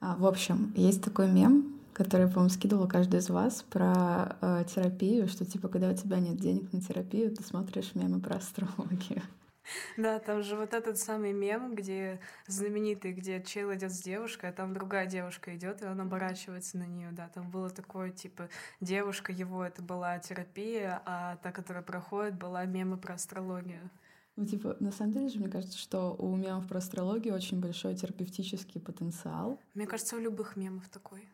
А, в общем, есть такой мем, который, по-моему, скидывала каждый из вас про э, терапию, что типа, когда у тебя нет денег на терапию, ты смотришь мемы про астрологию. Да, там же вот этот самый мем, где знаменитый, где чел идет с девушкой, а там другая девушка идет, и он оборачивается на нее. Да, там было такое, типа, девушка его это была терапия, а та, которая проходит, была мемы про астрологию. Ну, типа, на самом деле же, мне кажется, что у мемов про астрологию очень большой терапевтический потенциал. Мне кажется, у любых мемов такой.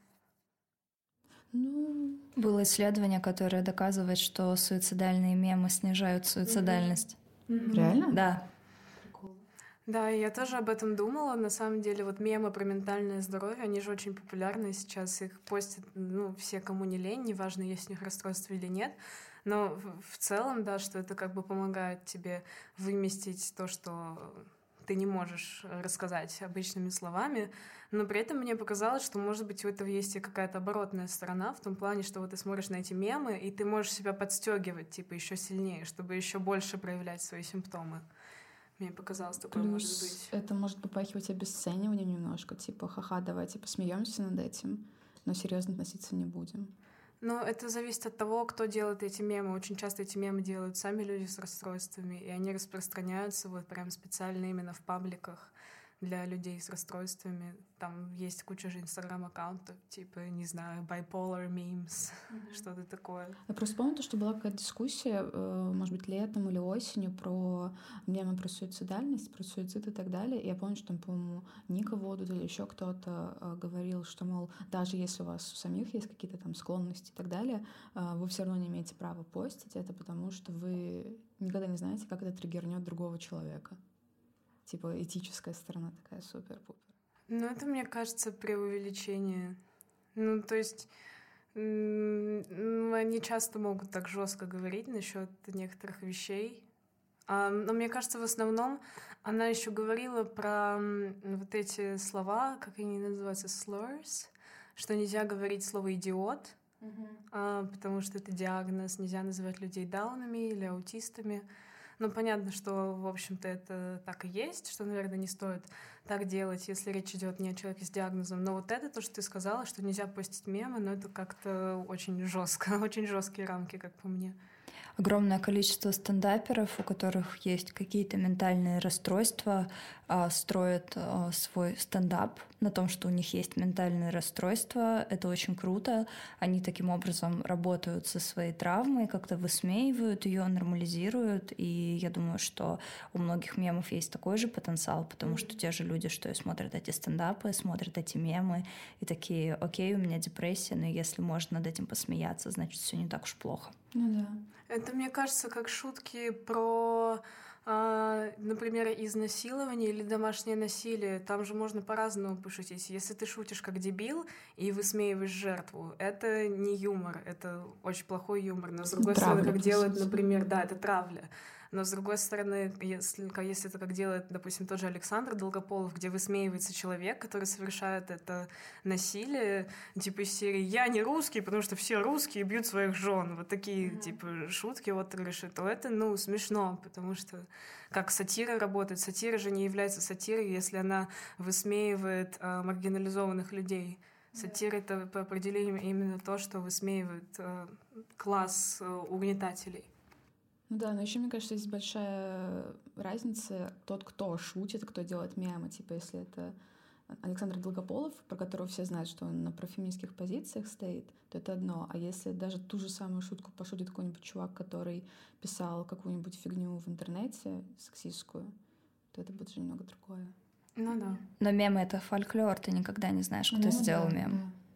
Ну... Было исследование, которое доказывает, что суицидальные мемы снижают суицидальность. Mm-hmm. Реально? Да. Да, я тоже об этом думала. На самом деле, вот мемы про ментальное здоровье, они же очень популярны сейчас. Их постят, ну, все, кому не лень, неважно, есть у них расстройство или нет. Но в целом, да, что это как бы помогает тебе выместить то, что ты не можешь рассказать обычными словами, но при этом мне показалось, что, может быть, у этого есть и какая-то оборотная сторона, в том плане, что вот ты смотришь на эти мемы, и ты можешь себя подстегивать, типа, еще сильнее, чтобы еще больше проявлять свои симптомы. Мне показалось, такое Плюс может быть. Это может попахивать обесцениванием немножко, типа, ха-ха, давайте посмеемся над этим, но серьезно относиться не будем. Ну, это зависит от того, кто делает эти мемы. Очень часто эти мемы делают сами люди с расстройствами, и они распространяются вот прям специально именно в пабликах для людей с расстройствами. Там есть куча же инстаграм-аккаунтов, типа, не знаю, bipolar memes, mm-hmm. что-то такое. Я просто помню, что была какая-то дискуссия, э, может быть, летом или осенью про мемы про суицидальность, про суицид и так далее. И я помню, что там, по-моему, Ника Водут или еще кто-то э, говорил, что, мол, даже если у вас у самих есть какие-то там склонности и так далее, э, вы все равно не имеете права постить это, потому что вы никогда не знаете, как это триггернет другого человека типа этическая сторона такая супер-пупер. Ну, это, мне кажется, преувеличение. Ну, то есть они часто могут так жестко говорить насчет некоторых вещей. А, но мне кажется, в основном она еще говорила про вот эти слова, как они называются, slurs, что нельзя говорить слово идиот, а, потому что это диагноз, нельзя называть людей даунами или аутистами. Ну, понятно, что, в общем-то, это так и есть, что, наверное, не стоит так делать, если речь идет не о человеке с диагнозом. Но вот это, то, что ты сказала, что нельзя постить мемы, но это как-то очень жестко, очень жесткие рамки, как по мне огромное количество стендаперов, у которых есть какие-то ментальные расстройства, а, строят а, свой стендап на том, что у них есть ментальные расстройства. Это очень круто. Они таким образом работают со своей травмой, как-то высмеивают ее, нормализируют. И я думаю, что у многих мемов есть такой же потенциал, потому что те же люди, что и смотрят эти стендапы, смотрят эти мемы и такие, окей, у меня депрессия, но если можно над этим посмеяться, значит, все не так уж плохо. Ну да. Это, мне кажется, как шутки про, э, например, изнасилование или домашнее насилие. Там же можно по-разному пошутить. Если ты шутишь как дебил и высмеиваешь жертву, это не юмор, это очень плохой юмор. Но с другой травля, стороны, как делают, например, да, это травля. Но с другой стороны, если, если это как делает, допустим, тот же Александр Долгополов, где высмеивается человек, который совершает это насилие, типа из серии «Я не русский, потому что все русские бьют своих жен». Вот такие, mm-hmm. типа, шутки вот решит, то это, ну, смешно, потому что как сатира работает. Сатира же не является сатирой, если она высмеивает э, маргинализованных людей. Сатира — это по определению именно то, что высмеивает э, класс э, угнетателей. Ну да, но еще, мне кажется, есть большая разница тот, кто шутит, кто делает мемы. Типа, если это Александр Долгополов, про которого все знают, что он на профеминистских позициях стоит, то это одно. А если даже ту же самую шутку пошутит какой-нибудь чувак, который писал какую-нибудь фигню в интернете, сексистскую, то это будет же немного другое. Ну да. Но мемы — это фольклор, ты никогда не знаешь, кто ну, сделал да, мем. Да.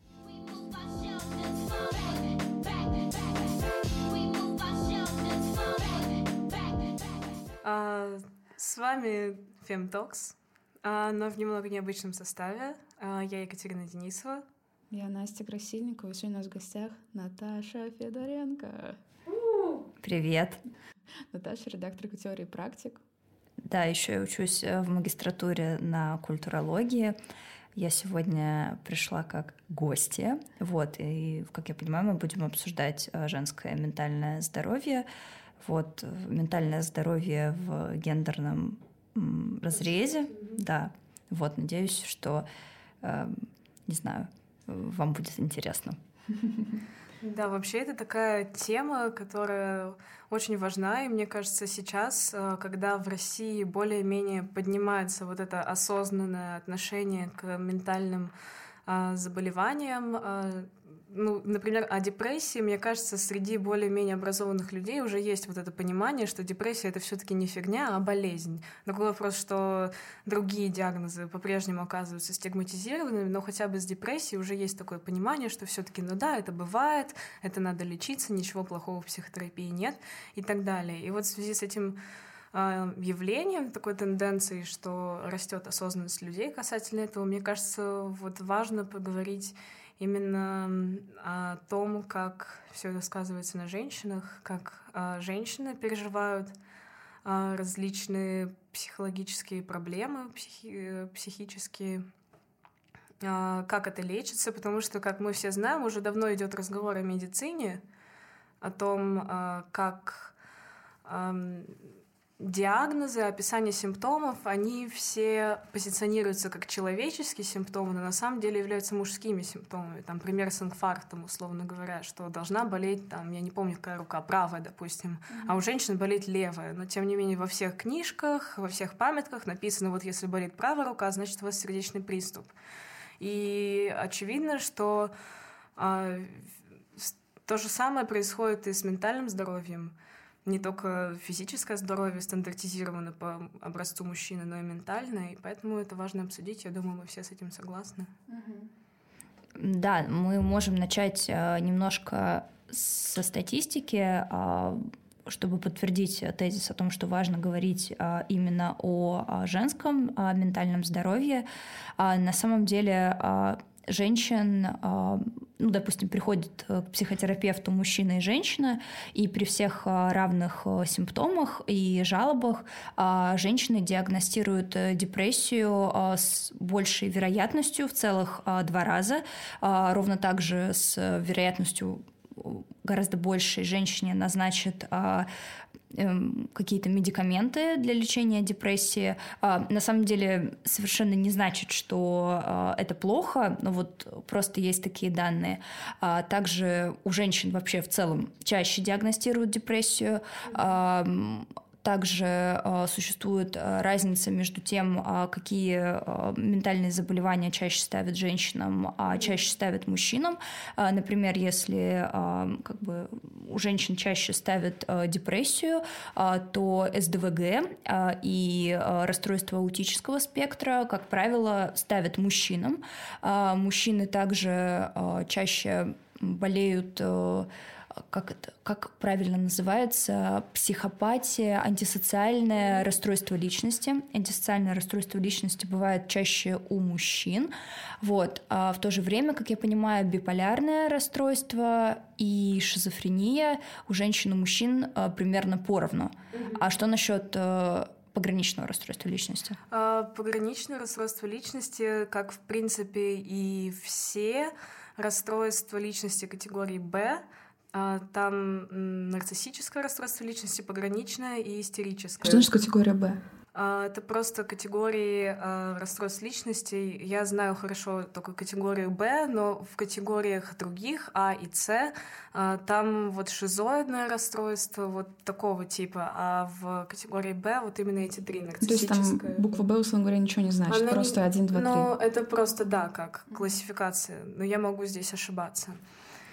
А, с вами Femtalks, а, но в немного необычном составе. А, я Екатерина Денисова. Я Настя Красильникова. Сегодня у нас в гостях Наташа Федоренко. Привет. Наташа — редактор теории практик. Да, еще я учусь э, в магистратуре на культурологии. Я сегодня пришла как гостья, вот, и, как я понимаю, мы будем обсуждать э, женское ментальное здоровье, вот, ментальное здоровье в гендерном разрезе, да, вот, надеюсь, что э, не знаю, вам будет интересно. Да, вообще это такая тема, которая очень важна, и мне кажется, сейчас, э, когда в России более-менее поднимается вот это осознанное отношение к ментальным заболеваниям, а, ну, например, о депрессии, мне кажется, среди более-менее образованных людей уже есть вот это понимание, что депрессия это все-таки не фигня, а болезнь. Другой вопрос, что другие диагнозы по-прежнему оказываются стигматизированными, но хотя бы с депрессией уже есть такое понимание, что все-таки, ну да, это бывает, это надо лечиться, ничего плохого в психотерапии нет и так далее. И вот в связи с этим а, явлением, такой тенденцией, что растет осознанность людей касательно этого, мне кажется, вот важно поговорить именно о том, как все это сказывается на женщинах, как а, женщины переживают а, различные психологические проблемы, психи психические, а, как это лечится, потому что, как мы все знаем, уже давно идет разговор о медицине, о том, как диагнозы, описание симптомов, они все позиционируются как человеческие симптомы, но на самом деле являются мужскими симптомами. Там пример с инфарктом, условно говоря, что должна болеть, там, я не помню, какая рука, правая, допустим, mm-hmm. а у женщины болит левая. Но тем не менее во всех книжках, во всех памятках написано, вот если болит правая рука, значит у вас сердечный приступ. И очевидно, что а, то же самое происходит и с ментальным здоровьем не только физическое здоровье стандартизировано по образцу мужчины, но и ментальное, и поэтому это важно обсудить. Я думаю, мы все с этим согласны. Да, мы можем начать э, немножко со статистики, э, чтобы подтвердить тезис о том, что важно говорить э, именно о женском ментальном здоровье. На самом деле женщин, а, ну, допустим, приходит к психотерапевту мужчина и женщина, и при всех а, равных а, симптомах и жалобах женщины диагностируют э, депрессию с большей вероятностью в целых два раза, ровно так же с вероятностью гораздо большей женщине назначат какие-то медикаменты для лечения депрессии. А, на самом деле совершенно не значит, что а, это плохо, но вот просто есть такие данные. А, также у женщин вообще в целом чаще диагностируют депрессию. Также э, существует э, разница между тем, э, какие э, ментальные заболевания чаще ставят женщинам, а чаще ставят мужчинам. Например, если как бы у женщин чаще ставят депрессию, то СДВГ и расстройство аутического спектра, как правило, ставят мужчинам. Мужчины также чаще болеют как это, как правильно называется, психопатия, антисоциальное расстройство личности. Антисоциальное расстройство личности бывает чаще у мужчин. Вот. А в то же время, как я понимаю, биполярное расстройство и шизофрения у женщин и мужчин а, примерно поровну. Mm-hmm. А что насчет э, пограничного расстройства личности? А, пограничное расстройство личности, как в принципе и все расстройства личности категории Б, а, там нарциссическое расстройство личности, пограничное и истерическое. Что значит категория Б? А, это просто категории а, расстройств личности. Я знаю хорошо только категорию Б, но в категориях других А и С там вот шизоидное расстройство вот такого типа, а в категории Б вот именно эти три нарциссическое. То есть там буква Б, условно говоря, ничего не значит, Она просто один, два, три. Ну, это просто, да, как классификация, но я могу здесь ошибаться.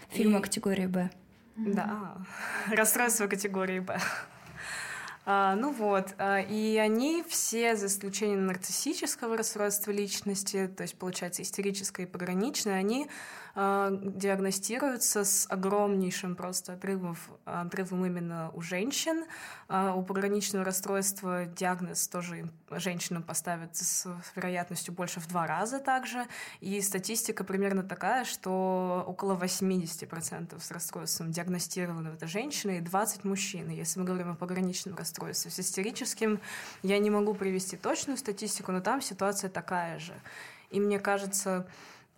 Фильм и... категории Б. Да, расстройство категории Б. А, ну вот, а, и они все, за исключением нарциссического расстройства личности, то есть, получается, истерическое и пограничное, они диагностируются с огромнейшим просто отрывом, отрывом именно у женщин. А, у пограничного расстройства диагноз тоже женщинам поставят с вероятностью больше в два раза также. И статистика примерно такая, что около 80% с расстройством диагностированы это женщины и 20 мужчин. Если мы говорим о пограничном расстройстве с истерическим, я не могу привести точную статистику, но там ситуация такая же. И мне кажется,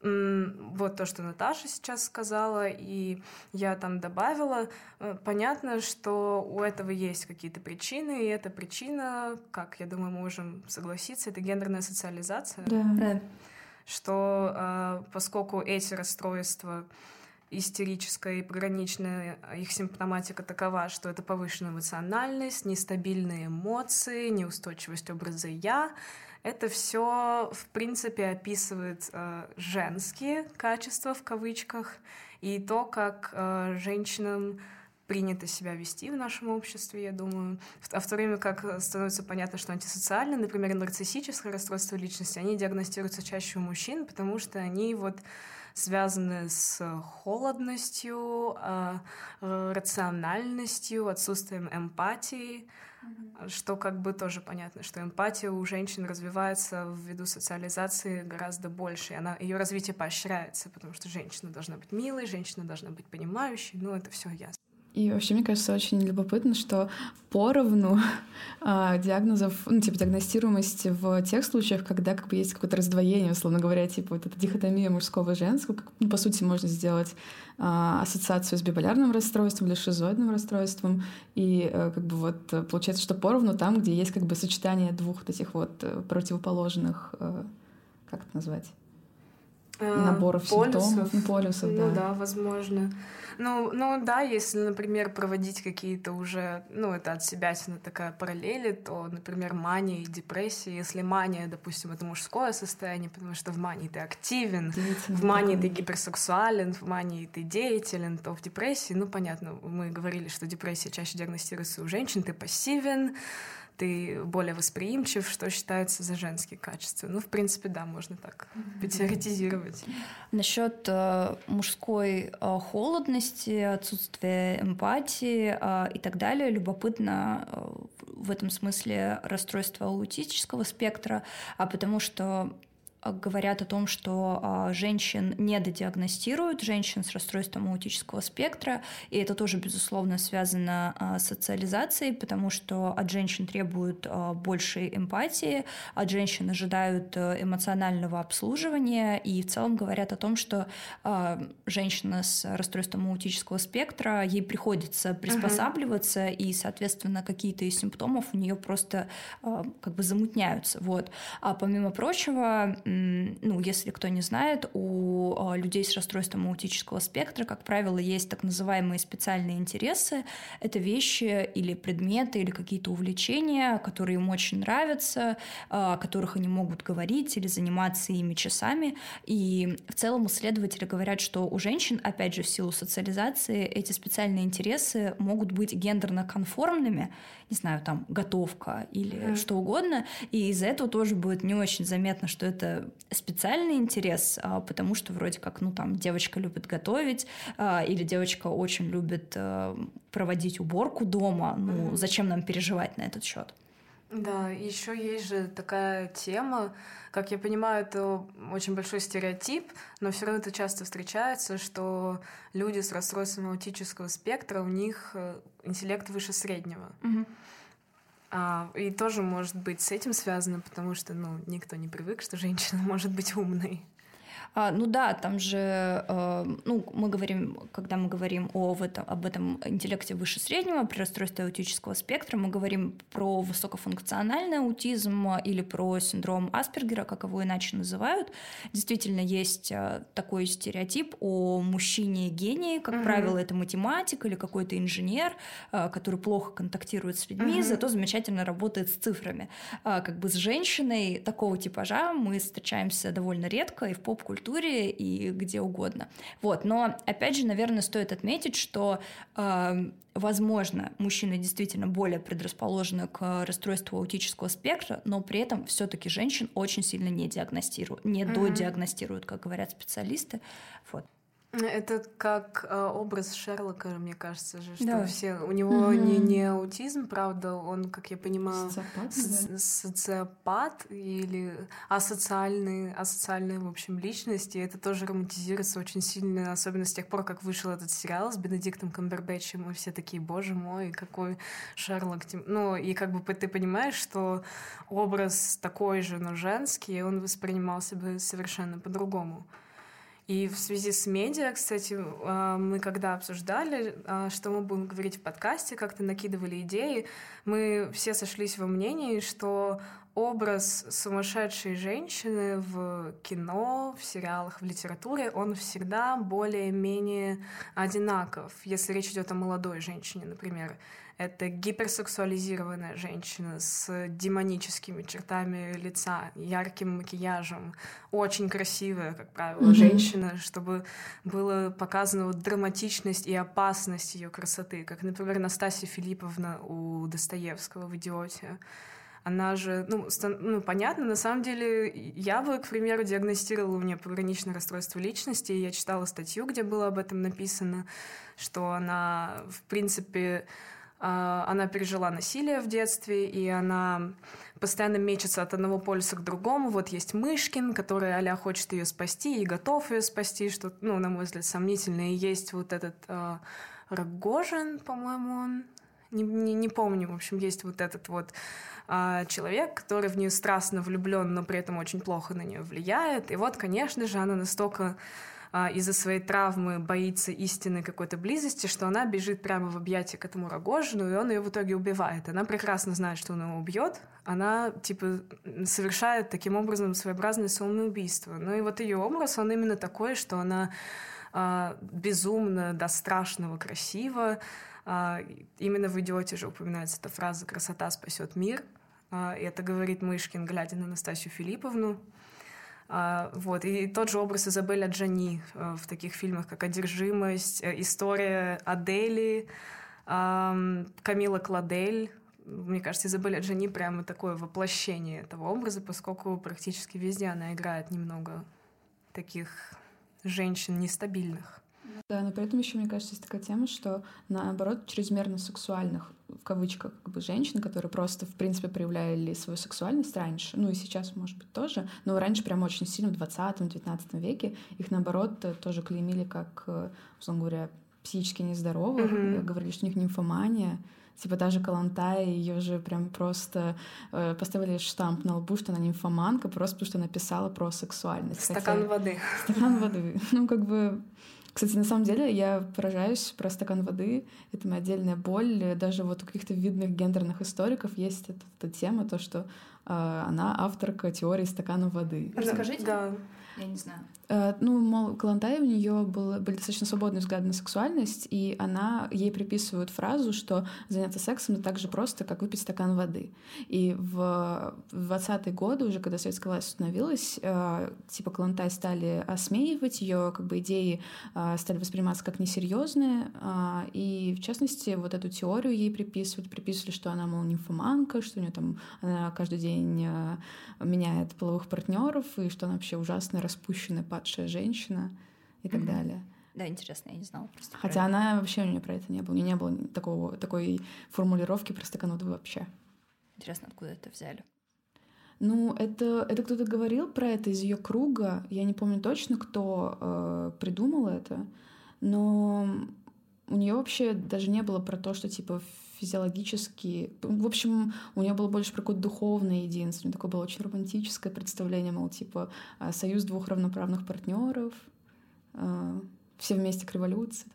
вот то, что Наташа сейчас сказала, и я там добавила. Э, понятно, что у этого есть какие-то причины, и эта причина, как я думаю, мы можем согласиться, это гендерная социализация. Да. да что э, поскольку эти расстройства истерическая и пограничная их симптоматика такова, что это повышенная эмоциональность, нестабильные эмоции, неустойчивость образа «я», это все, в принципе, описывает э, женские качества в кавычках и то, как э, женщинам принято себя вести в нашем обществе, я думаю. А в то время как становится понятно, что антисоциальные, например, нарциссическое расстройство личности, они диагностируются чаще у мужчин, потому что они вот связаны с холодностью, а, э, рациональностью, отсутствием эмпатии. Что как бы тоже понятно, что эмпатия у женщин развивается ввиду социализации гораздо больше, и она, ее развитие поощряется, потому что женщина должна быть милой, женщина должна быть понимающей, ну это все ясно. И вообще, мне кажется, очень любопытно, что поровну а, диагнозов, ну, типа, диагностируемости в тех случаях, когда как бы есть какое-то раздвоение, условно говоря, типа вот эта дихотомия мужского и женского, как, ну, по сути, можно сделать а, ассоциацию с биполярным расстройством или шизоидным расстройством, и а, как бы вот получается, что поровну там, где есть как бы сочетание двух вот этих вот э, противоположных, а, как это назвать? Наборов полюсов. симптомов, ну, полюсов, ну, да. да, возможно. Ну, ну да, если, например, проводить какие-то уже, ну, это от себя такая параллели, то, например, мания и депрессия. Если мания, допустим, это мужское состояние, потому что в мании ты активен, в мании ты гиперсексуален, в мании ты деятелен, то в депрессии, ну, понятно, мы говорили, что депрессия чаще диагностируется у женщин, ты пассивен, ты более восприимчив, что считается за женские качества. Ну, в принципе, да, можно так mm-hmm. потеоретизировать. Насчет э, мужской э, холодности, отсутствия эмпатии э, и так далее, любопытно э, в этом смысле расстройство аутического спектра, а потому что говорят о том, что а, женщин недодиагностируют, женщин с расстройством аутического спектра, и это тоже, безусловно, связано а, с социализацией, потому что от женщин требуют большей эмпатии, от женщин ожидают э, эмоционального обслуживания, и в целом говорят о том, что женщина с расстройством аутического спектра, ей приходится приспосабливаться, uh-huh. и, соответственно, какие-то из симптомов у нее просто как бы замутняются. Вот. А помимо прочего, ну, если кто не знает, у а, людей с расстройством аутического спектра, как правило, есть так называемые специальные интересы. Это вещи или предметы, или какие-то увлечения, которые им очень нравятся, а, о которых они могут говорить или заниматься ими часами. И в целом исследователи говорят, что у женщин, опять же, в силу социализации, эти специальные интересы могут быть гендерно конформными, не знаю, там, готовка или mm. что угодно, и из-за этого тоже будет не очень заметно, что это специальный интерес, а, потому что вроде как, ну, там, девочка любит готовить, а, или девочка очень любит а, проводить уборку дома, ну, зачем нам переживать на этот счет? Да, еще есть же такая тема, как я понимаю, это очень большой стереотип, но все равно это часто встречается, что люди с расстройством аутического спектра, у них э, интеллект выше среднего. Угу. А, и тоже может быть с этим связано, потому что ну, никто не привык, что женщина может быть умной. А, ну да, там же, э, ну, мы говорим, когда мы говорим о, в этом, об этом интеллекте выше среднего при расстройстве аутического спектра, мы говорим про высокофункциональный аутизм или про синдром Аспергера, как его иначе называют. Действительно, есть э, такой стереотип о мужчине-гении, как угу. правило, это математик или какой-то инженер, э, который плохо контактирует с людьми, угу. зато замечательно работает с цифрами. А, как бы с женщиной такого типажа мы встречаемся довольно редко и в поп-культуре культуре и где угодно. Вот. Но, опять же, наверное, стоит отметить, что э, возможно, мужчины действительно более предрасположены к расстройству аутического спектра, но при этом все-таки женщин очень сильно не диагностируют, не mm-hmm. додиагностируют, как говорят специалисты. Вот. Это как э, образ Шерлока, мне кажется же, что да. все у него mm-hmm. не, не аутизм, правда, он, как я понимаю, социопат, со- да? социопат или асоциальный, асоциальная, в общем, личность, и это тоже романтизируется очень сильно, особенно с тех пор, как вышел этот сериал с Бенедиктом Камбербэтчем, и все такие, боже мой, какой Шерлок. Ну, и как бы ты понимаешь, что образ такой же, но женский, он воспринимался бы совершенно по-другому. И в связи с медиа, кстати, а, мы когда обсуждали, а, что мы будем говорить в подкасте, как-то накидывали идеи, мы все сошлись во мнении, что образ сумасшедшей женщины в кино, в сериалах, в литературе, он всегда более-менее одинаков. Если речь идет о молодой женщине, например, это гиперсексуализированная женщина с демоническими чертами лица, ярким макияжем, очень красивая, как правило, mm-hmm. женщина, чтобы было показано вот драматичность и опасность ее красоты, как, например, Настасья Филипповна у Достоевского в «Идиоте». Она же, ну, стан, ну, понятно, на самом деле, я бы, к примеру, диагностировала у меня пограничное расстройство личности, и я читала статью, где было об этом написано, что она, в принципе, она пережила насилие в детстве, и она постоянно мечется от одного полюса к другому. Вот есть Мышкин, который а хочет ее спасти и готов ее спасти, что, ну, на мой взгляд, сомнительно. И есть вот этот э, Рогожин, по-моему, он не, не, не помню, в общем, есть вот этот вот э, человек, который в нее страстно влюблен, но при этом очень плохо на нее влияет. И вот, конечно же, она настолько а, из-за своей травмы боится истинной какой-то близости, что она бежит прямо в объятия к этому Рогожину, и он ее в итоге убивает. Она прекрасно знает, что он его убьет. Она, типа, совершает таким образом своеобразное самоубийство. Ну и вот ее образ, он именно такой, что она а, безумно до страшного красива. А, именно в «Идиоте» же упоминается эта фраза «красота спасет мир». А, и это говорит Мышкин, глядя на Настасью Филипповну. А, вот. И тот же образ Изабель Аджани э, в таких фильмах, как «Одержимость», э, «История Адели», Камила Кладель. Мне кажется, Изабель Аджани прямо такое воплощение этого образа, поскольку практически везде она играет немного таких женщин нестабильных. Да, но при этом еще, мне кажется, есть такая тема, что наоборот, чрезмерно сексуальных, в кавычках, как бы женщин, которые просто, в принципе, проявляли свою сексуальность раньше, ну и сейчас, может быть, тоже, но раньше прям очень сильно, в 20-19 веке, их, наоборот, тоже клеймили как, э, условно говоря, психически нездоровых, mm-hmm. говорили, что у них нимфомания, Типа даже Калантай, ее же прям просто э, поставили штамп на лбу, что она нимфоманка, просто потому что она писала про сексуальность. Стакан Хотя... воды. Стакан воды. Ну, как бы кстати, на самом деле я поражаюсь про стакан воды. Это моя отдельная боль. Даже вот у каких-то видных гендерных историков есть эта, эта тема, то, что она авторка теории стакана воды. Расскажите. Да. Я не знаю. Э, ну, мол, Калантай у нее был, были достаточно свободные взгляды на сексуальность, и она ей приписывают фразу, что заняться сексом это так же просто, как выпить стакан воды. И в 20-е годы, уже когда советская власть установилась, э, типа Калантай стали осмеивать ее, как бы идеи э, стали восприниматься как несерьезные, и в частности вот эту теорию ей приписывают, приписывали, что она, мол, нимфоманка, что у нее там она каждый день меняет половых партнеров, и что она вообще ужасная, распущенная падшая женщина и так mm-hmm. далее. Да, интересно, я не знала просто. Хотя она вообще у нее про это не было. У нее не было такого, такой формулировки про стакан воды вообще. Интересно, откуда это взяли? Ну, это, это кто-то говорил про это из ее круга. Я не помню точно, кто э, придумал это. Но у нее вообще даже не было про то, что типа физиологически... В общем, у нее было больше про какое-то духовное единство. У нее такое было очень романтическое представление, мол, типа а, союз двух равноправных партнеров, а, все вместе к революции.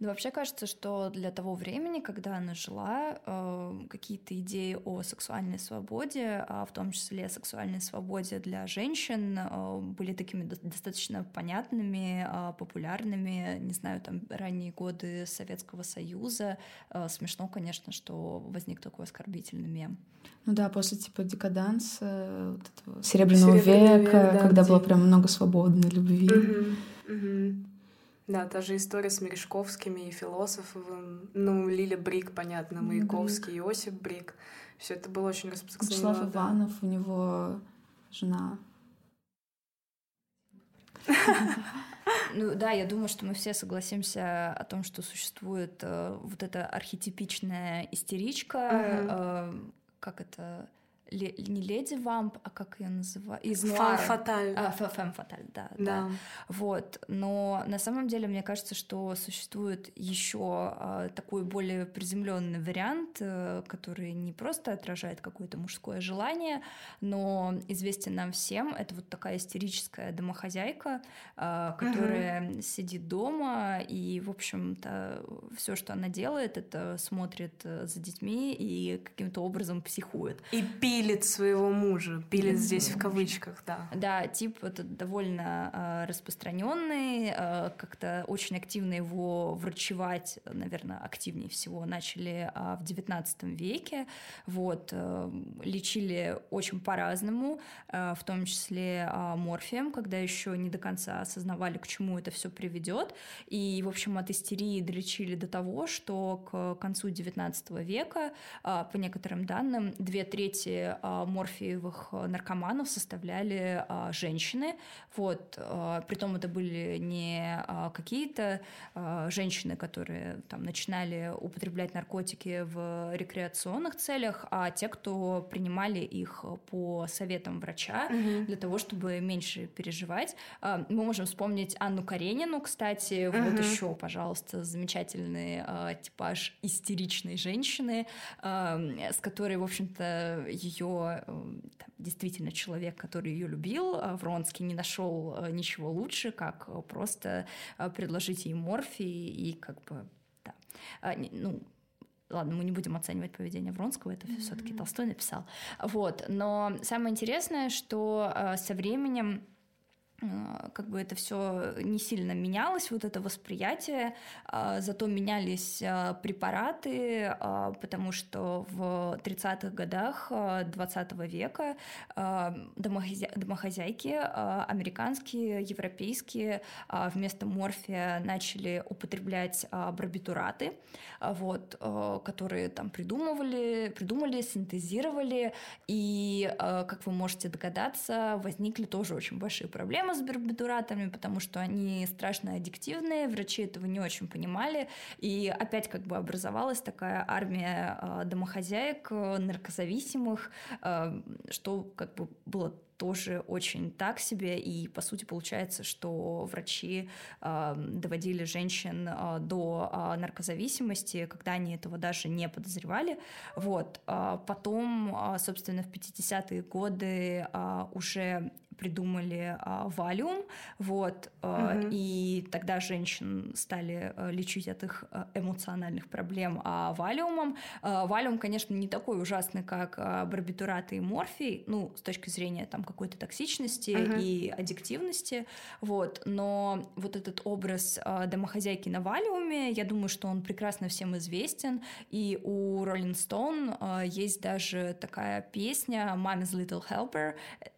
Ну, вообще кажется, что для того времени, когда она жила, э, какие-то идеи о сексуальной свободе, а в том числе сексуальной свободе для женщин, э, были такими достаточно понятными, э, популярными. Не знаю, там ранние годы Советского Союза. Э, смешно, конечно, что возник такой оскорбительный мем. Ну да, после типа декаданса, вот этого Серебряного, Серебряного века, века да, когда где... было прям много свободной любви. Угу, угу. Да, та же история с Мережковскими и философом. Ну, Лиля Брик, понятно, Маяковский, Брик. Иосиф Брик. Все это было очень распространено. Вячеслав да. Иванов, у него жена. Ну да, я думаю, что мы все согласимся о том, что существует э, вот эта архетипичная истеричка, uh-huh. э, как это не леди вамп, а как ее называют? Из нуара. фаталь. А, фэм фаталь, да, да, да. Вот. Но на самом деле мне кажется, что существует еще а, такой более приземленный вариант, а, который не просто отражает какое-то мужское желание, но известен нам всем. Это вот такая истерическая домохозяйка, а, которая угу. сидит дома и, в общем-то, все, что она делает, это смотрит э, за детьми и каким-то образом психует. И пилит пилит своего мужа. Пилит здесь в кавычках, да. Да, тип это довольно э, распространенный, э, как-то очень активно его врачевать, наверное, активнее всего начали э, в XIX веке. Вот, э, лечили очень по-разному, э, в том числе э, морфием, когда еще не до конца осознавали, к чему это все приведет. И, в общем, от истерии долечили до того, что к концу XIX века, э, по некоторым данным, две трети э, морфиевых наркоманов составляли э, женщины. Вот, э, притом это были не э, какие-то э, женщины, которые там начинали употреблять наркотики в рекреационных целях, а те, кто принимали их по советам врача угу. для того, чтобы меньше переживать. Э, мы можем вспомнить Анну Каренину, кстати, угу. вот еще, пожалуйста, замечательный э, типаж истеричной женщины, э, с которой, в общем-то, ее действительно человек, который ее любил, а Вронский не нашел э, ничего лучше, как просто э, предложить ей морфий и как бы, да, а, ну, Ладно, мы не будем оценивать поведение Вронского, это mm-hmm. все-таки Толстой написал. Вот. Но самое интересное, что э, со временем Э, как бы это все не сильно менялось, вот это восприятие, а, зато менялись а, препараты, а, потому что в 30-х годах 20 века домохозяйки американские, европейские вместо морфия начали употреблять барбитураты, вот, которые там придумывали, придумали, синтезировали, и, как вы можете догадаться, возникли тоже очень большие проблемы с барбитуратами, потому что они страшно аддиктивные, врачи этого не очень понимали, и опять как бы образовалась такая армия а, домохозяек, наркозависимых, а, что как бы было тоже очень так себе, и по сути получается, что врачи э, доводили женщин э, до э, наркозависимости, когда они этого даже не подозревали. Вот. Э, потом, э, собственно, в 50-е годы э, уже придумали а, валиум, вот, а, угу. и тогда женщин стали а, лечить от их эмоциональных проблем а, валиумом. А, валиум, конечно, не такой ужасный, как а, барбитураты и морфий, ну, с точки зрения там какой-то токсичности угу. и аддиктивности, вот, но вот этот образ а, домохозяйки на валиуме, я думаю, что он прекрасно всем известен, и у Rolling Stone а, есть даже такая песня «Mommy's Little Helper»,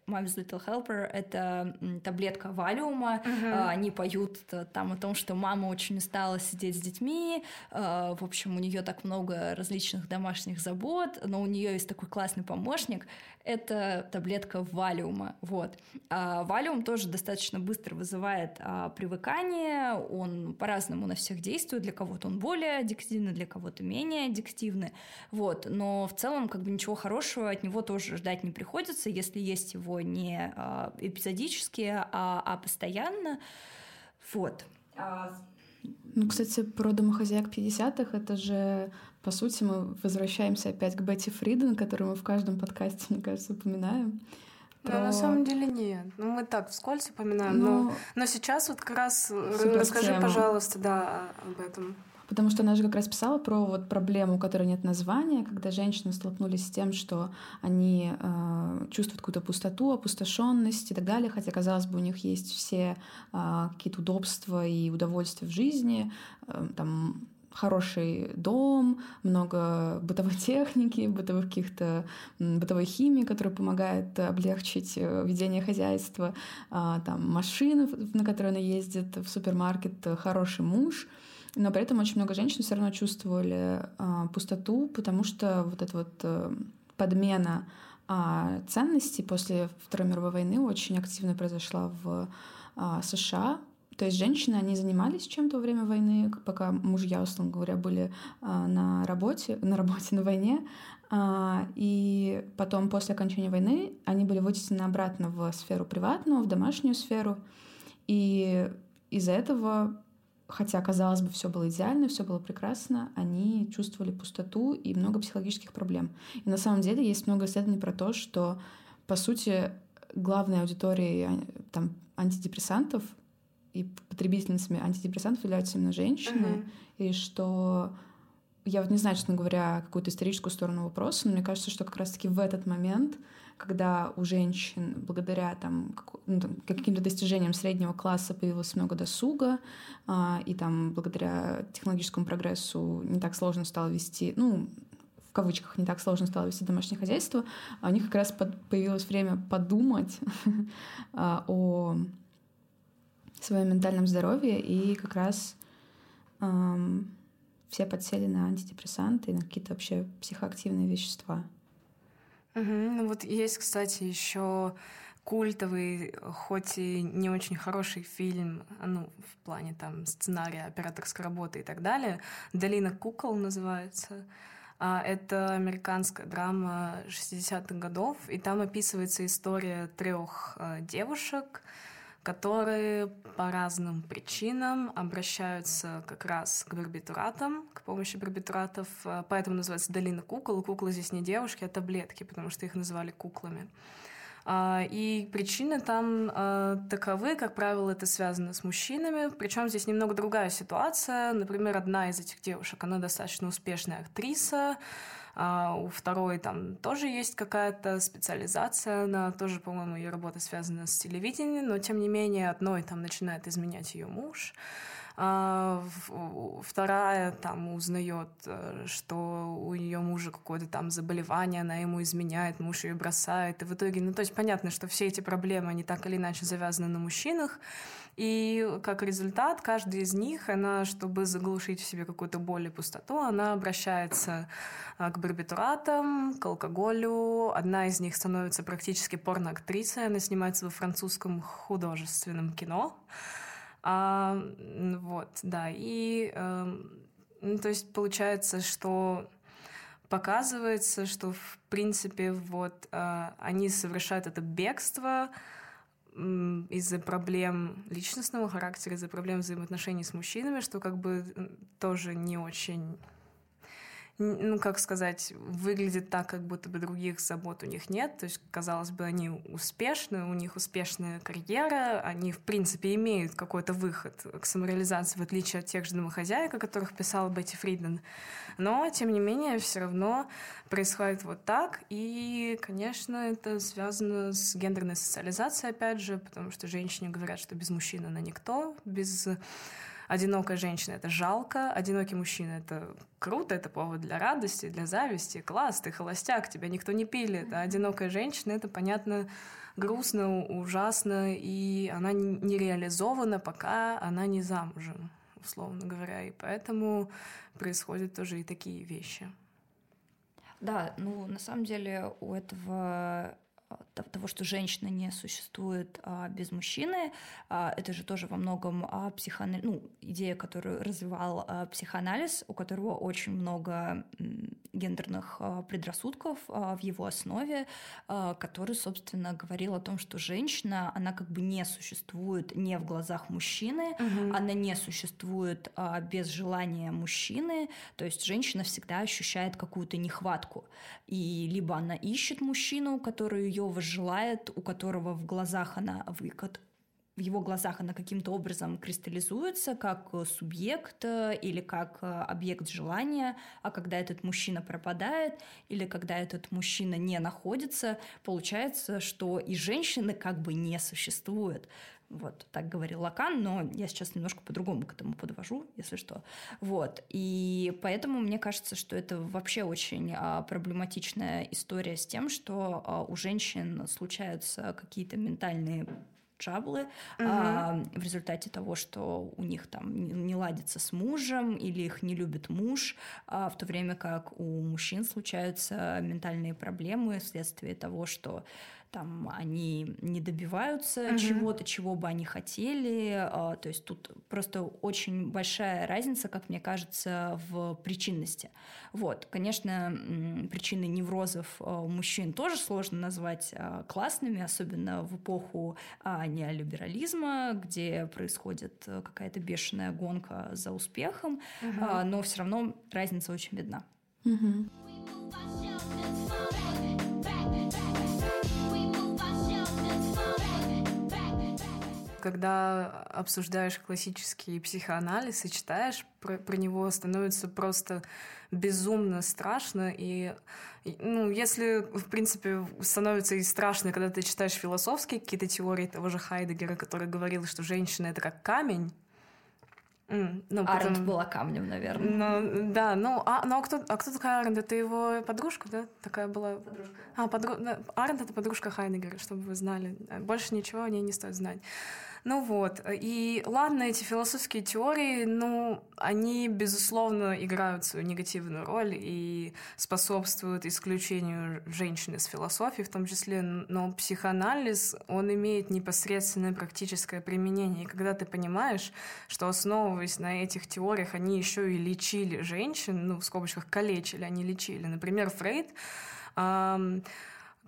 «Mommy's Little Helper», это таблетка валиума. Uh-huh. Они поют там о том, что мама очень устала сидеть с детьми. В общем, у нее так много различных домашних забот, но у нее есть такой классный помощник. Это таблетка валиума. Вот. А валиум тоже достаточно быстро вызывает а, привыкание. Он по-разному на всех действует. Для кого-то он более аддиктивный, для кого-то менее аддиктивный. Вот. Но в целом как бы ничего хорошего от него тоже ждать не приходится, если есть его не эпизодически, а, а постоянно. Вот. Ну, кстати, про домохозяек 50-х, это же, по сути, мы возвращаемся опять к Бетти Фриден, которую мы в каждом подкасте, мне кажется, упоминаем. Про... Да, на самом деле нет. Ну, мы так вскользь упоминаем, ну, но, но сейчас вот как раз расскажи, пожалуйста, да, об этом. Потому что она же как раз писала про вот проблему, у которой нет названия, когда женщины столкнулись с тем, что они э, чувствуют какую-то пустоту, опустошенность и так далее, хотя, казалось бы, у них есть все э, какие-то удобства и удовольствия в жизни, э, там хороший дом, много бытовой техники, бытовых каких-то бытовой химии, которая помогает облегчить э, ведение хозяйства, а, там машины, на которые она ездит, в супермаркет, хороший муж — но при этом очень много женщин все равно чувствовали а, пустоту, потому что вот эта вот а, подмена а, ценностей после Второй мировой войны очень активно произошла в США. То есть женщины, они занимались чем-то во время войны, пока мужья, условно говоря, были а, на работе, на работе на войне, а, и потом после окончания войны они были вытеснены обратно в сферу приватную, в домашнюю сферу, и из-за этого хотя, казалось бы, все было идеально, все было прекрасно, они чувствовали пустоту и много психологических проблем. И на самом деле есть много исследований про то, что, по сути, главной аудиторией а, там, антидепрессантов и потребительницами антидепрессантов являются именно женщины, uh-huh. и что я вот не знаю, честно говоря, какую-то историческую сторону вопроса, но мне кажется, что как раз-таки в этот момент, когда у женщин благодаря там, ну, там, каким-то достижениям среднего класса появилось много досуга, а, и там благодаря технологическому прогрессу не так сложно стало вести, ну, в кавычках, не так сложно стало вести домашнее хозяйство, а у них как раз под, появилось время подумать а, о своем ментальном здоровье, и как раз эм, все подсели на антидепрессанты и на какие-то вообще психоактивные вещества. Угу. Вот есть, кстати, еще культовый, хоть и не очень хороший фильм, ну, в плане там сценария, операторской работы и так далее. «Долина кукол» называется. А, это американская драма 60-х годов, и там описывается история трех а, девушек, которые по разным причинам обращаются как раз к барбитуратам, к помощи барбитуратов, а, поэтому называется «Долина кукол». Куклы здесь не девушки, а таблетки, потому что их называли куклами. А, и причины там а, таковы, как правило, это связано с мужчинами. Причем здесь немного другая ситуация. Например, одна из этих девушек, она достаточно успешная актриса, а у второй там тоже есть какая-то специализация, она тоже, по-моему, ее работа связана с телевидением, но тем не менее одной там начинает изменять ее муж. А, вторая там узнает, э, что у ее мужа какое-то там заболевание, она ему изменяет, муж ее бросает. И в итоге, ну то есть понятно, что все эти проблемы, они так или иначе завязаны на мужчинах. И как результат, каждая из них, она, чтобы заглушить в себе какую-то боль и пустоту, она обращается а, к барбитуратам, к алкоголю. Одна из них становится практически порноактрисой, она снимается во французском художественном кино. А, вот, да, и э, ну, то есть получается, что показывается, что в принципе вот э, они совершают это бегство из-за проблем личностного характера, из-за проблем взаимоотношений с мужчинами, что как бы тоже не очень ну, как сказать, выглядит так, как будто бы других забот у них нет. То есть, казалось бы, они успешны, у них успешная карьера, они, в принципе, имеют какой-то выход к самореализации, в отличие от тех же домохозяек, о которых писала Бетти Фриден. Но, тем не менее, все равно происходит вот так. И, конечно, это связано с гендерной социализацией, опять же, потому что женщине говорят, что без мужчины она никто, без одинокая женщина — это жалко, одинокий мужчина — это круто, это повод для радости, для зависти, класс, ты холостяк, тебя никто не пилит, а одинокая женщина — это, понятно, грустно, ужасно, и она не реализована, пока она не замужем, условно говоря, и поэтому происходят тоже и такие вещи. Да, ну на самом деле у этого того, что женщина не существует а, без мужчины. А, это же тоже во многом а, психоанализ, ну, идея, которую развивал а, психоанализ, у которого очень много гендерных а, предрассудков а, в его основе, а, который, собственно, говорил о том, что женщина, она как бы не существует не в глазах мужчины, угу. она не существует а, без желания мужчины, то есть женщина всегда ощущает какую-то нехватку, и либо она ищет мужчину, который ее возжелает, у которого в глазах она в его глазах она каким-то образом кристаллизуется как субъект э, или как э, объект желания, а когда этот мужчина пропадает или когда этот мужчина не находится, получается, что и женщины как бы не существует. Вот, так говорил Лакан, но я сейчас немножко по-другому к этому подвожу, если что. Вот, и поэтому мне кажется, что это вообще очень а, проблематичная история с тем, что а, у женщин случаются какие-то ментальные траблы угу. а, в результате того, что у них там не, не ладится с мужем или их не любит муж, а, в то время как у мужчин случаются ментальные проблемы вследствие того, что там они не добиваются угу. чего-то, чего бы они хотели. А, то есть тут просто очень большая разница, как мне кажется, в причинности. Вот, конечно, причины неврозов а, у мужчин тоже сложно назвать а, классными, особенно в эпоху неолиберализма, где происходит какая-то бешеная гонка за успехом, угу. но все равно разница очень видна. Угу. Когда обсуждаешь классический психоанализ и читаешь про, про него, становится просто безумно страшно. И, ну, если, в принципе, становится и страшно, когда ты читаешь философские какие-то теории того же Хайдегера, который говорил, что женщина — это как камень, Mm, ну, Аренд потом... была камнем, наверное. Ну, да, ну, а, ну а, кто, а кто такая Аренд? Это его подружка, да? Такая была... Подружка. А, подру... Аренд — это подружка Хайнегера, чтобы вы знали. Больше ничего о ней не стоит знать. Ну вот, и ладно, эти философские теории, ну, они, безусловно, играют свою негативную роль и способствуют исключению женщин из философии в том числе, но психоанализ, он имеет непосредственное практическое применение. И когда ты понимаешь, что основываясь на этих теориях, они еще и лечили женщин, ну, в скобочках калечили, они лечили. Например, Фрейд эм,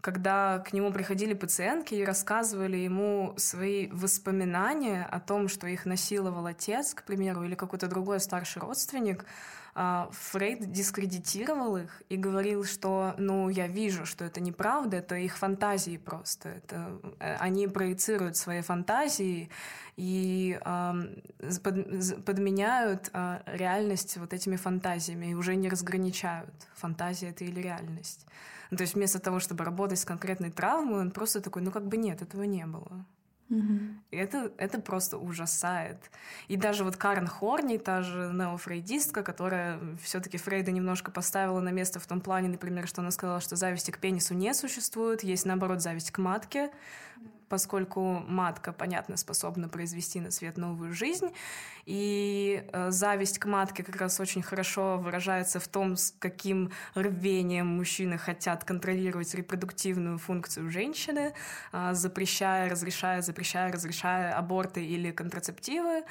когда к нему приходили пациентки и рассказывали ему свои воспоминания о том, что их насиловал отец, к примеру, или какой-то другой старший родственник, Фрейд дискредитировал их и говорил, что, ну, я вижу, что это неправда, это их фантазии просто, это э, они проецируют свои фантазии и под, подменяют э, реальность вот этими фантазиями и уже не разграничают, фантазия это или реальность. Ну, то есть вместо того, чтобы работать с конкретной травмой, он просто такой, ну как бы нет, этого не было. Mm-hmm. И это, это просто ужасает. И даже вот Карен Хорни, та же неофрейдистка, которая все-таки Фрейда немножко поставила на место в том плане, например, что она сказала, что зависти к пенису не существует, есть наоборот зависть к матке поскольку матка, понятно, способна произвести на свет новую жизнь, и э, зависть к матке как раз очень хорошо выражается в том, с каким рвением мужчины хотят контролировать репродуктивную функцию женщины, э, запрещая, разрешая, запрещая, разрешая аборты или контрацептивы.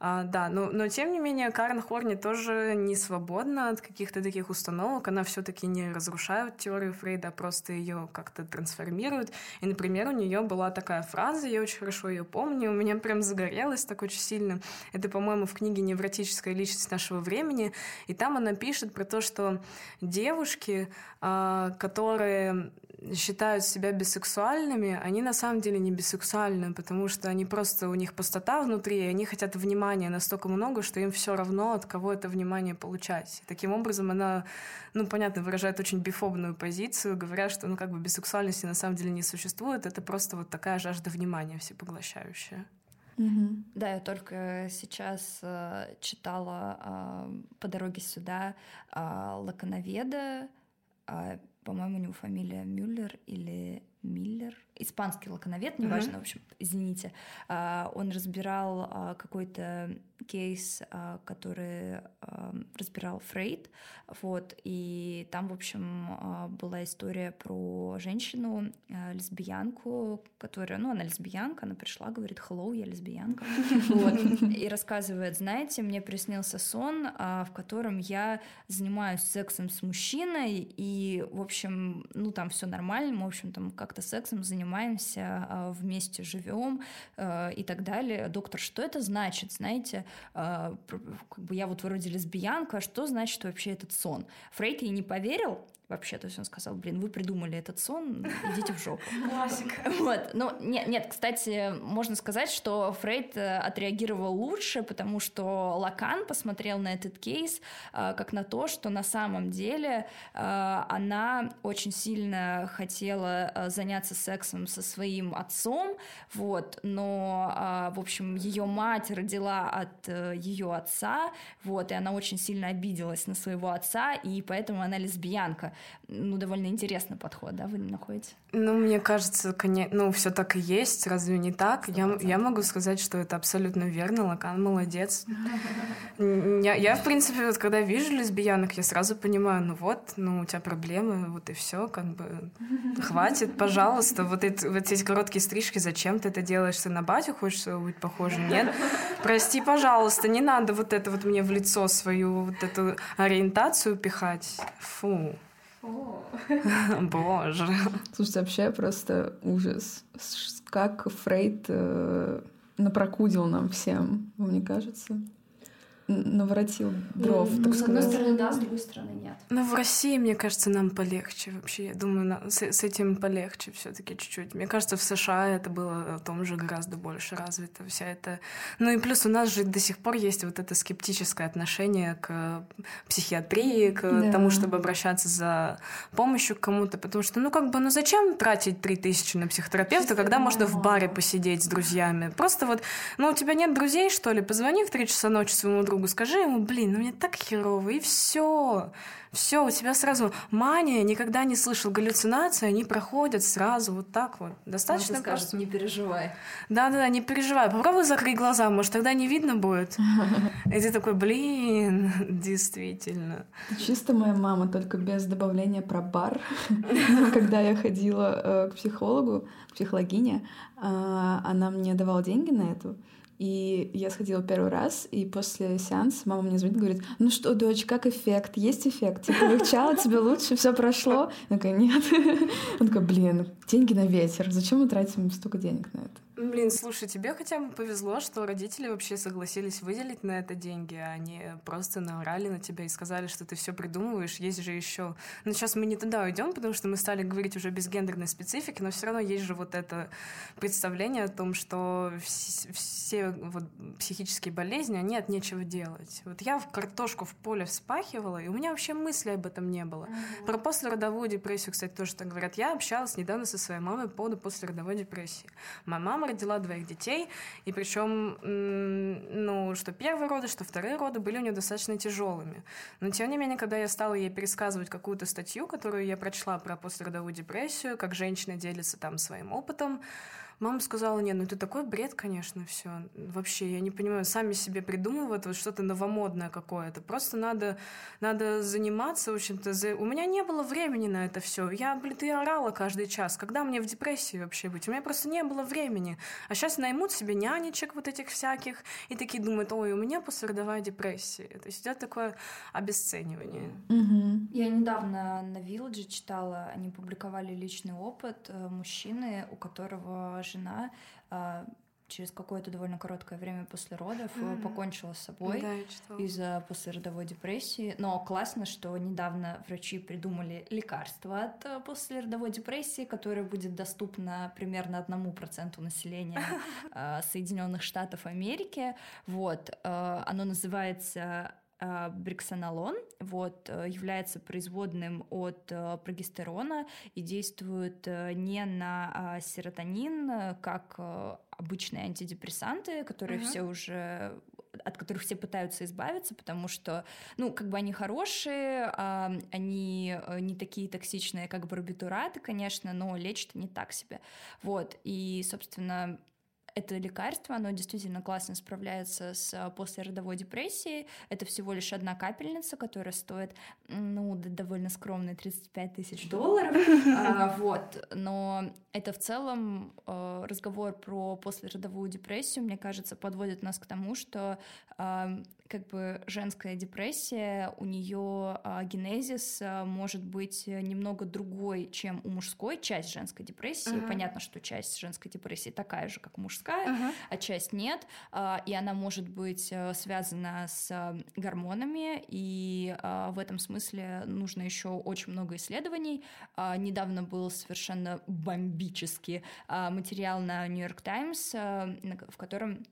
А, да, но, но тем не менее Карен Хорни тоже не свободна от каких-то таких установок. Она все-таки не разрушает теорию Фрейда, а просто ее как-то трансформирует. И, например, у нее была такая фраза, я очень хорошо ее помню, у меня прям загорелась так очень сильно. Это, по-моему, в книге «Невротическая личность нашего времени». И там она пишет про то, что девушки, а, которые считают себя бисексуальными, они на самом деле не бисексуальны, потому что они просто, у них пустота внутри, и они хотят внимания настолько много, что им все равно, от кого это внимание получать. Таким образом она, ну, понятно, выражает очень бифобную позицию, говоря, что, ну, как бы бисексуальности на самом деле не существует, это просто вот такая жажда внимания всепоглощающая. Угу. Да, я только сейчас э, читала э, по дороге сюда э, Лаконоведа, э, по-моему, у него фамилия Мюллер или Миллер, испанский лаконовед, неважно, uh-huh. в общем, извините, а, он разбирал а, какой-то кейс, а, который разбирал Фрейд, вот, и там, в общем, была история про женщину, лесбиянку, которая, ну, она лесбиянка, она пришла, говорит, hello, я лесбиянка, вот, и рассказывает, знаете, мне приснился сон, в котором я занимаюсь сексом с мужчиной, и, в общем, ну, там все нормально, в общем, там как-то сексом занимаемся, вместе живем и так далее. Доктор, что это значит, знаете? А, как бы я вот вроде лесбиянка, а что значит вообще этот сон? Фрейд ей не поверил, вообще. То есть он сказал, блин, вы придумали этот сон, идите в жопу. Классика. Вот. Ну, нет, нет, кстати, можно сказать, что Фрейд э, отреагировал лучше, потому что Лакан посмотрел на этот кейс э, как на то, что на самом деле э, она очень сильно хотела заняться сексом со своим отцом, вот, но, в общем, ее мать родила от ее отца, вот, и она очень сильно обиделась на своего отца, и поэтому она лесбиянка ну, довольно интересный подход, да, вы находите? Ну, мне кажется, конечно, ну, все так и есть, разве не так? Я, я могу сказать, что это абсолютно верно, Лакан молодец. Я, я, в принципе, вот когда вижу лесбиянок, я сразу понимаю, ну вот, ну, у тебя проблемы, вот и все, как бы, хватит, пожалуйста, вот, эти, вот эти короткие стрижки, зачем ты это делаешь? Ты на батю хочешь быть похожим? Нет? Прости, пожалуйста, не надо вот это вот мне в лицо свою вот эту ориентацию пихать. Фу. Боже. Слушайте, вообще просто ужас. Как Фрейд э, напрокудил нам всем, вам не кажется? Наворотил дров, ну, так с сказать. одной стороны, да, с другой стороны, нет. Ну, в России, мне кажется, нам полегче вообще. Я думаю, на, с, с этим полегче все таки чуть-чуть. Мне кажется, в США это было о том же гораздо больше развито. Вся это... Ну и плюс у нас же до сих пор есть вот это скептическое отношение к психиатрии, к да. тому, чтобы обращаться за помощью к кому-то, потому что, ну, как бы, ну зачем тратить три тысячи на психотерапевта, когда можно в баре посидеть с друзьями? Просто вот, ну, у тебя нет друзей, что ли? Позвони в три часа ночи своему другу, скажи ему, блин, ну мне так херово, и все. Все, у тебя сразу мания, никогда не слышал галлюцинации, они проходят сразу вот так вот. Достаточно скажет, не переживай. Да-да-да, не переживай. Попробуй закрыть глаза, может, тогда не видно будет. И ты такой, блин, действительно. Чисто моя мама, только без добавления про бар. Когда я ходила э, к психологу, к психологине, а, она мне давала деньги на эту. И я сходила первый раз, и после сеанса мама мне звонит, говорит, ну что, дочь, как эффект? Есть эффект? Типа, легчало, тебе лучше, все прошло? Я такая, нет. Он такой, блин, деньги на ветер, зачем мы тратим столько денег на это? Блин, слушай, тебе хотя бы повезло, что родители вообще согласились выделить на это деньги, а они просто наорали на тебя и сказали, что ты все придумываешь. Есть же еще. Но сейчас мы не туда уйдем, потому что мы стали говорить уже без гендерной специфики, но все равно есть же вот это представление о том, что все, все вот психические болезни, они от нечего делать. Вот я в картошку в поле вспахивала, и у меня вообще мысли об этом не было. Mm-hmm. Про послеродовую депрессию, кстати, тоже так говорят. Я общалась недавно со своей мамой по поводу послеродовой депрессии. Моя мама родила двоих детей, и причем, ну, что первые роды, что вторые роды были у нее достаточно тяжелыми. Но, тем не менее, когда я стала ей пересказывать какую-то статью, которую я прочла про послеродовую депрессию, как женщина делится там своим опытом, Мама сказала, нет, ну это такой бред, конечно, все. Вообще, я не понимаю, сами себе придумывают вот что-то новомодное какое-то. Просто надо, надо заниматься, в общем-то. За... У меня не было времени на это все. Я, блин, ты орала каждый час. Когда мне в депрессии вообще быть? У меня просто не было времени. А сейчас наймут себе нянечек вот этих всяких и такие думают, ой, у меня послеродовая депрессия. То есть идет такое обесценивание. Угу. Я недавно на Вилладже читала, они публиковали личный опыт э, мужчины, у которого жена а, через какое-то довольно короткое время после родов mm-hmm. покончила с собой да, из-за послеродовой депрессии. Но классно, что недавно врачи придумали лекарство от э, послеродовой депрессии, которое будет доступно примерно одному проценту населения а, Соединенных Штатов Америки. Вот, оно называется бриксонолон вот, э, является производным от э, прогестерона и действует э, не на а, серотонин, как обычные антидепрессанты, которые uh-huh. все уже от которых все пытаются избавиться, потому что, ну, как бы они хорошие, а, они не такие токсичные, как барбитураты, конечно, но лечат не так себе. Вот, и, собственно, это лекарство, оно действительно классно справляется с а, послеродовой депрессией. Это всего лишь одна капельница, которая стоит, ну, довольно скромные 35 тысяч долларов. А, вот. Но это в целом а, разговор про послеродовую депрессию, мне кажется, подводит нас к тому, что как бы женская депрессия, у нее а, генезис а, может быть немного другой, чем у мужской. Часть женской депрессии, uh-huh. понятно, что часть женской депрессии такая же, как мужская, uh-huh. а часть нет, а, и она может быть а, связана с а, гормонами, и а, в этом смысле нужно еще очень много исследований. А, недавно был совершенно бомбический материал на York Times, а, в котором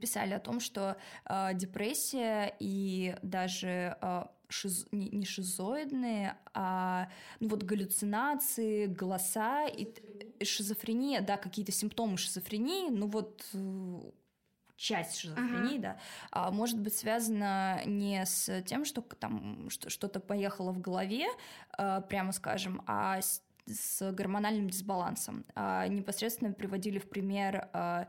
писали о том, что э, депрессия и даже э, шиз... не, не шизоидные, а ну, вот галлюцинации, голоса и шизофрения, да, какие-то симптомы шизофрении, ну вот э, часть шизофрении, uh-huh. да, а, может быть связана не с тем, что там что-то поехало в голове, а, прямо скажем, а с, с гормональным дисбалансом. А, непосредственно приводили в пример а,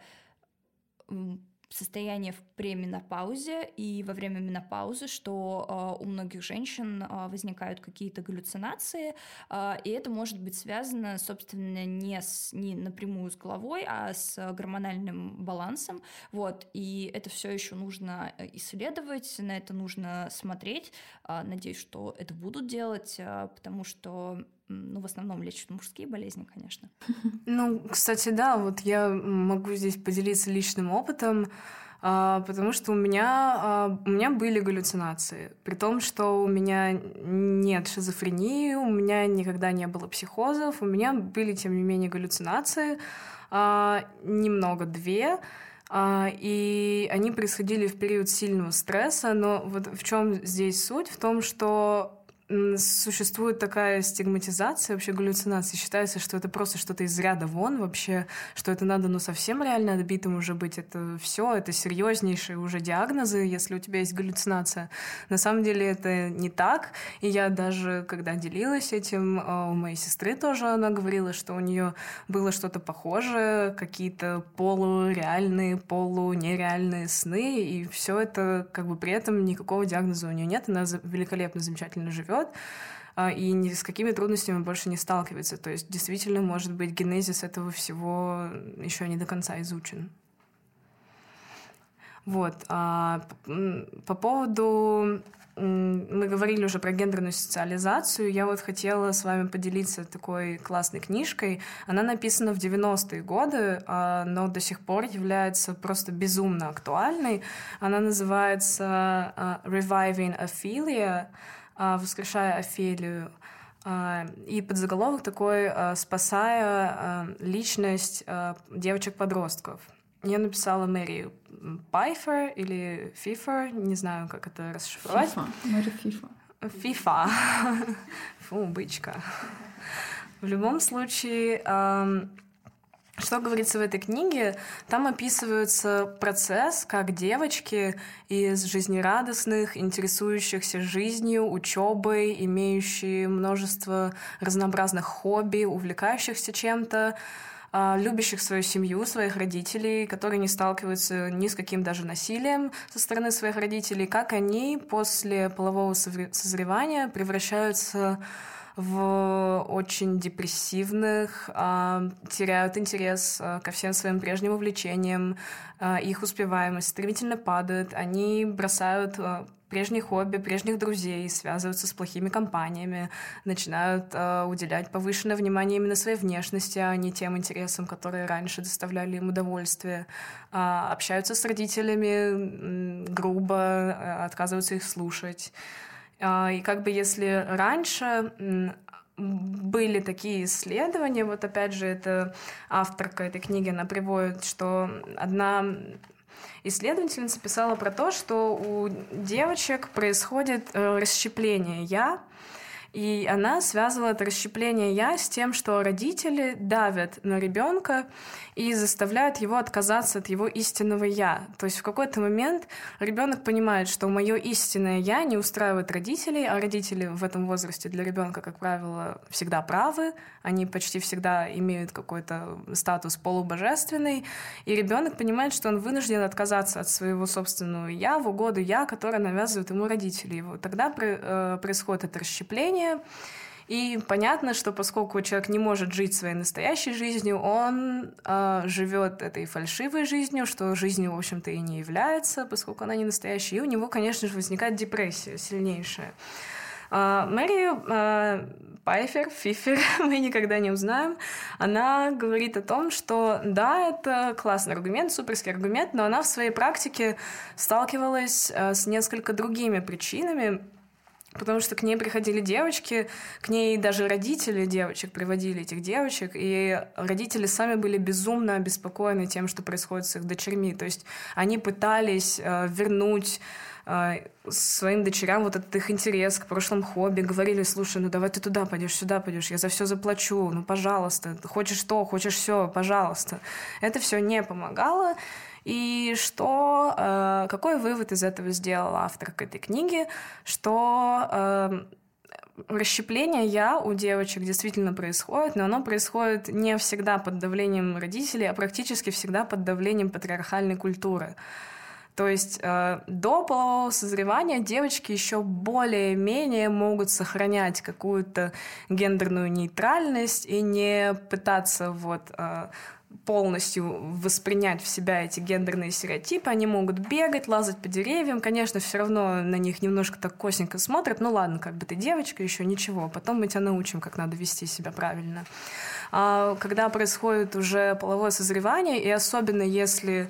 состояние в пременопаузе и во время менопаузы, что э, у многих женщин э, возникают какие-то галлюцинации, э, и это может быть связано, собственно, не, с, не напрямую с головой, а с гормональным балансом. Вот, и это все еще нужно э, исследовать, на это нужно смотреть. Э, надеюсь, что это будут делать, э, потому что ну, в основном лечат мужские болезни, конечно. Ну, кстати, да, вот я могу здесь поделиться личным опытом. а, потому что у меня, а, у меня были галлюцинации, при том, что у меня нет шизофрении, у меня никогда не было психозов, у меня были, тем не менее, галлюцинации, а, немного две, и они происходили в период сильного стресса, но вот в чем здесь суть? В том, что существует такая стигматизация вообще галлюцинации. Считается, что это просто что-то из ряда вон вообще, что это надо ну совсем реально отбитым уже быть. Это все, это серьезнейшие уже диагнозы, если у тебя есть галлюцинация. На самом деле это не так. И я даже, когда делилась этим, а, у моей сестры тоже она говорила, что у нее было что-то похожее, какие-то полуреальные, полунереальные сны, и все это как бы при этом никакого диагноза у нее нет, она великолепно, замечательно живет живет, а, и ни с какими трудностями больше не сталкивается. То есть действительно, может быть, генезис этого всего еще не до конца изучен. Вот. А по поводу мы говорили уже про гендерную социализацию. Я вот хотела с вами поделиться такой классной книжкой. Она написана в 90-е годы, а, но до сих пор является просто безумно актуальной. Она называется а, «Reviving Ophelia», а, воскрешая Офелию. А, и подзаголовок такой а, «Спасая личность девочек-подростков». Я написала Мэри Пайфер или Фифер, не знаю, как это расшифровать. Фифа. Мэри Фифа. Фифа. Фу, бычка. В любом случае, что говорится в этой книге? Там описывается процесс, как девочки из жизнерадостных, интересующихся жизнью, учебой, имеющие множество разнообразных хобби, увлекающихся чем-то, а, любящих свою семью, своих родителей, которые не сталкиваются ни с каким даже насилием со стороны своих родителей, как они после полового созревания превращаются очень депрессивных, э, теряют интерес э, ко всем своим прежним увлечениям, э, их успеваемость стремительно падает, они бросают прежние хобби, прежних друзей, связываются с плохими компаниями, начинают э, уделять повышенное внимание именно своей внешности, а не тем интересам, которые раньше доставляли им удовольствие, э, общаются с родителями грубо, э, отказываются их слушать. А, и как бы если раньше были такие исследования, вот опять же, это авторка этой книги, она приводит, что одна исследовательница писала про то, что у девочек происходит э, расщепление «я», и она связывала это расщепление «я» с тем, что родители давят на ребенка и заставляют его отказаться от его истинного «я». То есть в какой-то момент ребенок понимает, что мое истинное «я» не устраивает родителей, а родители в этом возрасте для ребенка, как правило, всегда правы, они почти всегда имеют какой-то статус полубожественный, и ребенок понимает, что он вынужден отказаться от своего собственного «я» в угоду «я», которое навязывают ему родители. И вот тогда э, происходит это расщепление, и понятно, что поскольку человек не может жить своей настоящей жизнью, он э, живет этой фальшивой жизнью, что жизнью, в общем-то, и не является, поскольку она не настоящая. И у него, конечно же, возникает депрессия сильнейшая. Э, Мэри э, Пайфер, Фифер, мы никогда не узнаем, она говорит о том, что да, это классный аргумент, суперский аргумент, но она в своей практике сталкивалась э, с несколько другими причинами, потому что к ней приходили девочки, к ней даже родители девочек приводили этих девочек, и родители сами были безумно обеспокоены тем, что происходит с их дочерьми. То есть они пытались э, вернуть э, своим дочерям вот этот их интерес к прошлым хобби, говорили, слушай, ну давай ты туда пойдешь, сюда пойдешь, я за все заплачу, ну пожалуйста, хочешь то, хочешь все, пожалуйста. Это все не помогало, и что, э, какой вывод из этого сделал автор этой книге, что э, расщепление я у девочек действительно происходит, но оно происходит не всегда под давлением родителей, а практически всегда под давлением патриархальной культуры. То есть э, до полового созревания девочки еще более-менее могут сохранять какую-то гендерную нейтральность и не пытаться вот э, полностью воспринять в себя эти гендерные стереотипы. Они могут бегать, лазать по деревьям. Конечно, все равно на них немножко так косенько смотрят. Ну ладно, как бы ты девочка, еще ничего. Потом мы тебя научим, как надо вести себя правильно. А когда происходит уже половое созревание, и особенно если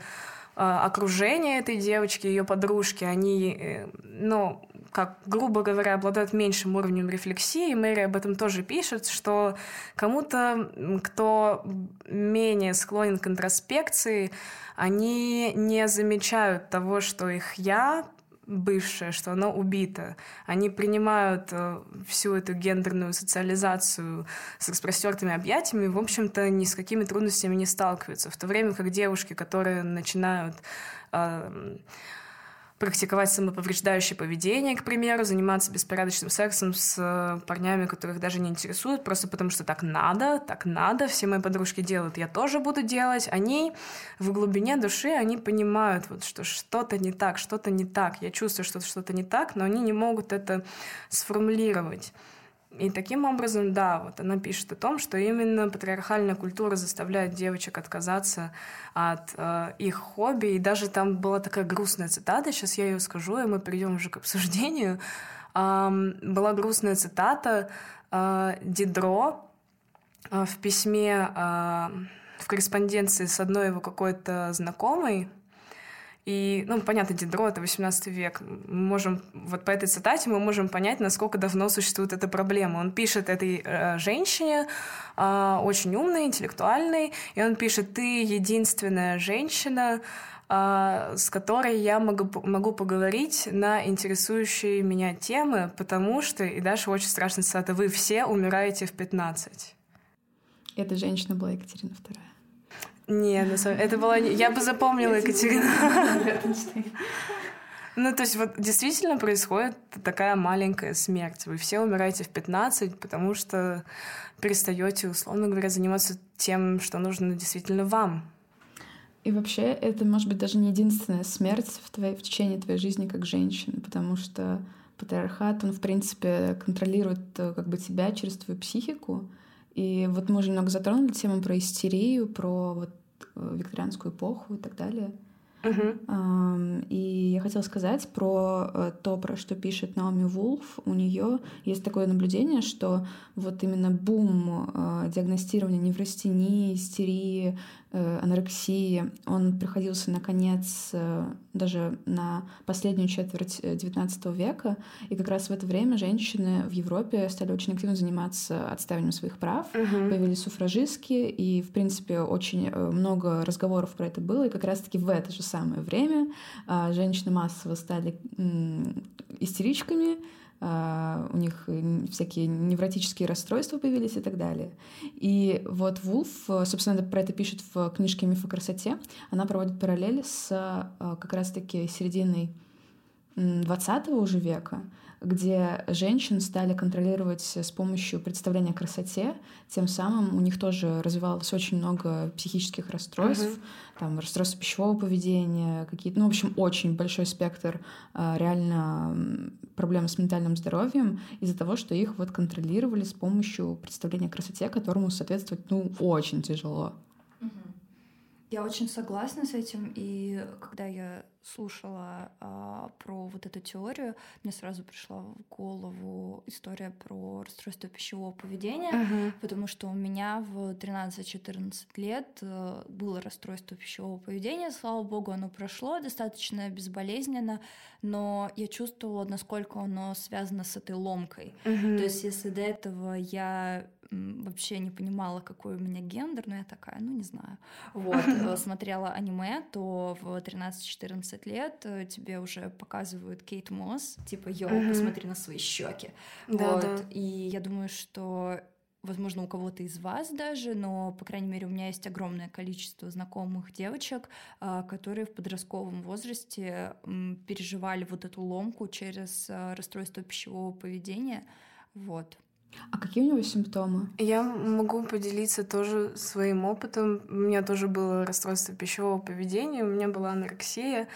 окружение этой девочки, ее подружки, они, э, ну, как, грубо говоря, обладают меньшим уровнем рефлексии. Мэри об этом тоже пишет, что кому-то, кто менее склонен к интроспекции, они не замечают того, что их «я» бывшее, что оно убито. Они принимают э, всю эту гендерную социализацию с распростертыми объятиями, в общем-то, ни с какими трудностями не сталкиваются. В то время как девушки, которые начинают э, практиковать самоповреждающее поведение, к примеру, заниматься беспорядочным сексом с э, парнями, которых даже не интересуют, просто потому что так надо, так надо, все мои подружки делают, я тоже буду делать. Они в глубине души, они понимают, вот, что что-то не так, что-то не так. Я чувствую, что что-то не так, но они не могут это сформулировать. И таким образом, да, вот она пишет о том, что именно патриархальная культура заставляет девочек отказаться от э, их хобби. И даже там была такая грустная цитата, сейчас я ее скажу, и мы перейдем уже к обсуждению. Эм, была грустная цитата э, Дидро э, в письме, э, в корреспонденции с одной его какой-то знакомой, и, ну, понятно, Дидро — это 18 век. Мы можем, вот по этой цитате мы можем понять, насколько давно существует эта проблема. Он пишет этой э, женщине, э, очень умной, интеллектуальной, и он пишет, ты единственная женщина, э, с которой я могу, могу поговорить на интересующие меня темы, потому что, и дальше очень страшно цитата, вы все умираете в 15. Эта женщина была Екатерина II. Нет, это была... Я бы запомнила Екатерину. Ну, то есть вот действительно происходит такая маленькая смерть. Вы все умираете в 15, потому что перестаете, условно говоря, заниматься тем, что нужно действительно вам. И вообще это может быть даже не единственная смерть в, твоей, в течение твоей жизни как женщины, потому что патриархат, он, в принципе, контролирует э, как бы тебя через твою психику, и вот мы уже немного затронули тему про истерию, про вот э, викторианскую эпоху и так далее. Uh-huh. И я хотела сказать про э, то, про что пишет Наоми Вулф. У нее есть такое наблюдение, что вот именно бум э, диагностирования неврастении, истерии, Э, анорексии, он приходился на конец э, даже на последнюю четверть XIX века, и как раз в это время женщины в Европе стали очень активно заниматься отстаиванием своих прав, uh-huh. появились суфражистки, и, в принципе, очень много разговоров про это было, и как раз-таки в это же самое время женщины массово стали истеричками, Uh, у них всякие невротические расстройства появились и так далее. И вот Вулф, собственно, про это пишет в книжке «Миф о красоте». Она проводит параллель с uh, как раз-таки серединой 20 уже века, где женщин стали контролировать с помощью представления о красоте, тем самым у них тоже развивалось очень много психических расстройств, uh-huh. там расстройства пищевого поведения, какие-то, ну, в общем, очень большой спектр а, реально проблем с ментальным здоровьем из-за того, что их вот контролировали с помощью представления о красоте, которому соответствовать, ну, очень тяжело. Я очень согласна с этим, и когда я слушала а, про вот эту теорию, мне сразу пришла в голову история про расстройство пищевого поведения, uh-huh. потому что у меня в 13-14 лет а, было расстройство пищевого поведения, слава богу, оно прошло достаточно безболезненно, но я чувствовала, насколько оно связано с этой ломкой. Uh-huh. То есть если до этого я вообще не понимала, какой у меня гендер, но я такая, ну не знаю. Вот, э, смотрела аниме, то в 13-14 лет э, тебе уже показывают Кейт Мосс, типа, йоу, посмотри на свои щеки. Да, вот, да. и я думаю, что возможно, у кого-то из вас даже, но, по крайней мере, у меня есть огромное количество знакомых девочек, а, которые в подростковом возрасте переживали вот эту ломку через а, расстройство пищевого поведения. Вот. А какие у него симптомы? Я могу поделиться тоже своим опытом. У меня тоже было расстройство пищевого поведения, у меня была анорексия.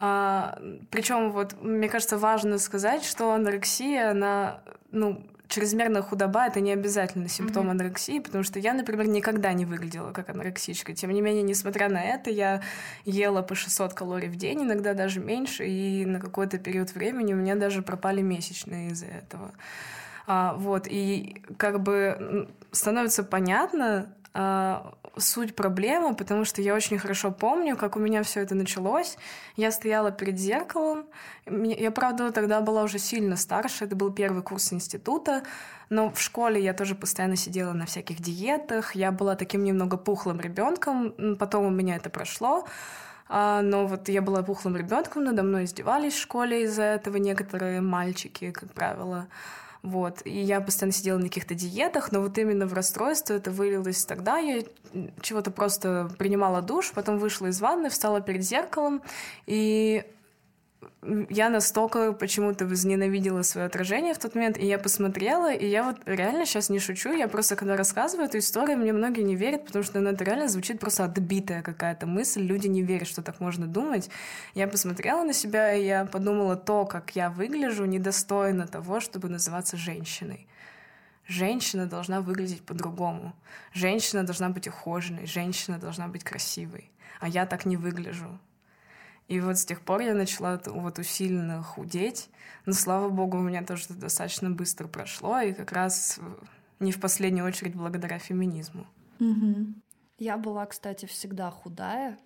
А, причем вот мне кажется важно сказать, что анорексия, она, ну, чрезмерная худоба это не обязательно симптом mm-hmm. анорексии, потому что я, например, никогда не выглядела как анорексичка. Тем не менее, несмотря на это, я ела по 600 калорий в день, иногда даже меньше, и на какой-то период времени у меня даже пропали месячные из-за этого. А, вот, и как бы становится понятно, а, суть проблемы, потому что я очень хорошо помню, как у меня все это началось. Я стояла перед зеркалом. Я, правда, тогда была уже сильно старше. Это был первый курс института. Но в школе я тоже постоянно сидела на всяких диетах. Я была таким немного пухлым ребенком. Потом у меня это прошло. А, но вот я была пухлым ребенком, надо мной издевались в школе из-за этого некоторые мальчики, как правило. Вот. И я постоянно сидела на каких-то диетах, но вот именно в расстройство это вылилось тогда. Я чего-то просто принимала душ, потом вышла из ванны, встала перед зеркалом, и я настолько почему-то возненавидела свое отражение в тот момент, и я посмотрела, и я вот реально сейчас не шучу, я просто когда рассказываю эту историю, мне многие не верят, потому что это реально звучит просто отбитая какая-то мысль, люди не верят, что так можно думать. Я посмотрела на себя, и я подумала, то, как я выгляжу, недостойно того, чтобы называться женщиной. Женщина должна выглядеть по-другому. Женщина должна быть ухоженной, женщина должна быть красивой. А я так не выгляжу. И вот с тех пор я начала вот усиленно худеть. Но, слава богу, у меня тоже достаточно быстро прошло, и как раз не в последнюю очередь благодаря феминизму. Угу. Я была, кстати, всегда худая,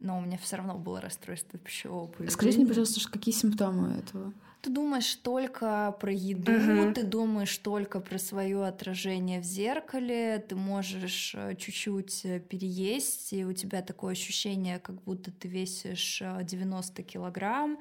но у меня все равно было расстройство пищевого поведения. Скажите мне, пожалуйста, какие симптомы этого? Ты думаешь только про еду, угу. ты думаешь только про свое отражение в зеркале, ты можешь э, чуть-чуть э, переесть, и у тебя такое ощущение, как будто ты весишь 90 э, килограмм,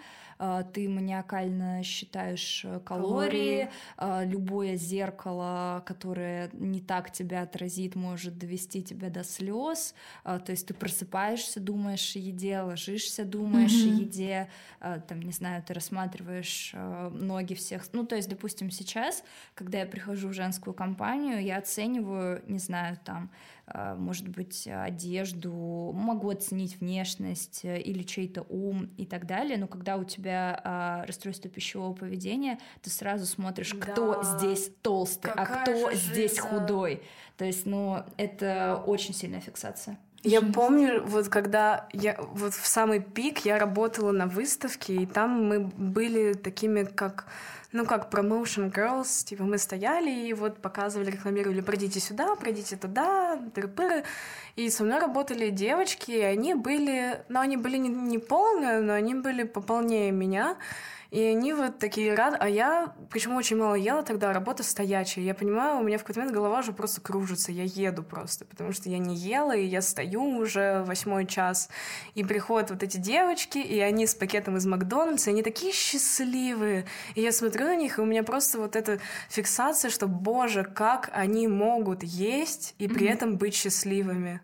ты маниакально считаешь э, калории, калории, любое зеркало, которое не так тебя отразит, может довести тебя до слез. А, то есть ты просыпаешься, думаешь о еде, ложишься, думаешь mm-hmm. о еде, а, там, не знаю, ты рассматриваешь ноги всех. Ну, то есть, допустим, сейчас, когда я прихожу в женскую компанию, я оцениваю, не знаю, там, а, может быть, одежду, могу оценить внешность э, или чей-то ум и так далее, но когда у тебя а, расстройство пищевого поведения, ты сразу смотришь, кто да. здесь толстый, а Какая а кто здесь жизнь, худой. То есть, ну, это очень сильная фиксация. Я помню, вот когда я вот в самый пик я работала на выставке, и там мы были такими, как ну, как promotion girls, типа мы стояли и вот показывали, рекламировали, пройдите сюда, пройдите туда, тыры-пыры. И со мной работали девочки, и они были, ну, они были не, не полные, но они были пополнее меня. И они вот такие рады, а я, почему очень мало ела тогда, работа стоячая. Я понимаю, у меня в какой-то момент голова уже просто кружится, я еду просто, потому что я не ела, и я стою уже восьмой час. И приходят вот эти девочки, и они с пакетом из Макдональдса, и они такие счастливые. И я смотрю на них, и у меня просто вот эта фиксация, что, боже, как они могут есть и при mm-hmm. этом быть счастливыми.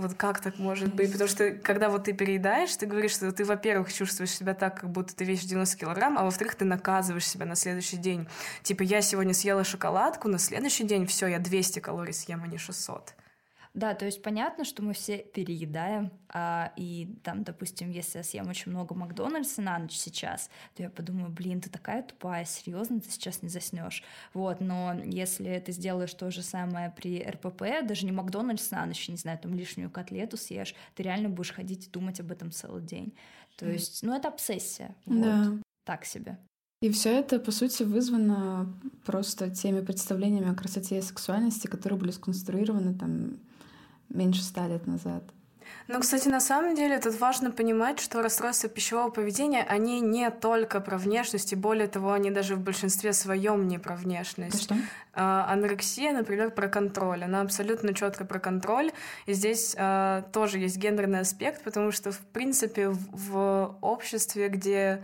Вот как так может быть? Потому что когда вот ты переедаешь, ты говоришь, что ты, во-первых, чувствуешь себя так, как будто ты весишь 90 килограмм, а во-вторых, ты наказываешь себя на следующий день. Типа, я сегодня съела шоколадку, на следующий день все, я 200 калорий съем, а не 600. Да, то есть понятно, что мы все переедаем, а, и там, допустим, если я съем очень много Макдональдса на ночь сейчас, то я подумаю, блин, ты такая тупая, серьезно, ты сейчас не заснешь. Вот, но если ты сделаешь то же самое при РПП, даже не Макдональдс на ночь, не знаю, там лишнюю котлету съешь, ты реально будешь ходить и думать об этом целый день. То есть, ну, это обсессия. Вот. Да. Так себе. И все это, по сути, вызвано просто теми представлениями о красоте и сексуальности, которые были сконструированы там меньше ста лет назад. Ну, кстати, на самом деле тут важно понимать, что расстройства пищевого поведения, они не только про внешность, и более того, они даже в большинстве своем не про внешность. Что? А, анорексия, например, про контроль. Она абсолютно четко про контроль. И здесь а, тоже есть гендерный аспект, потому что, в принципе, в, в обществе, где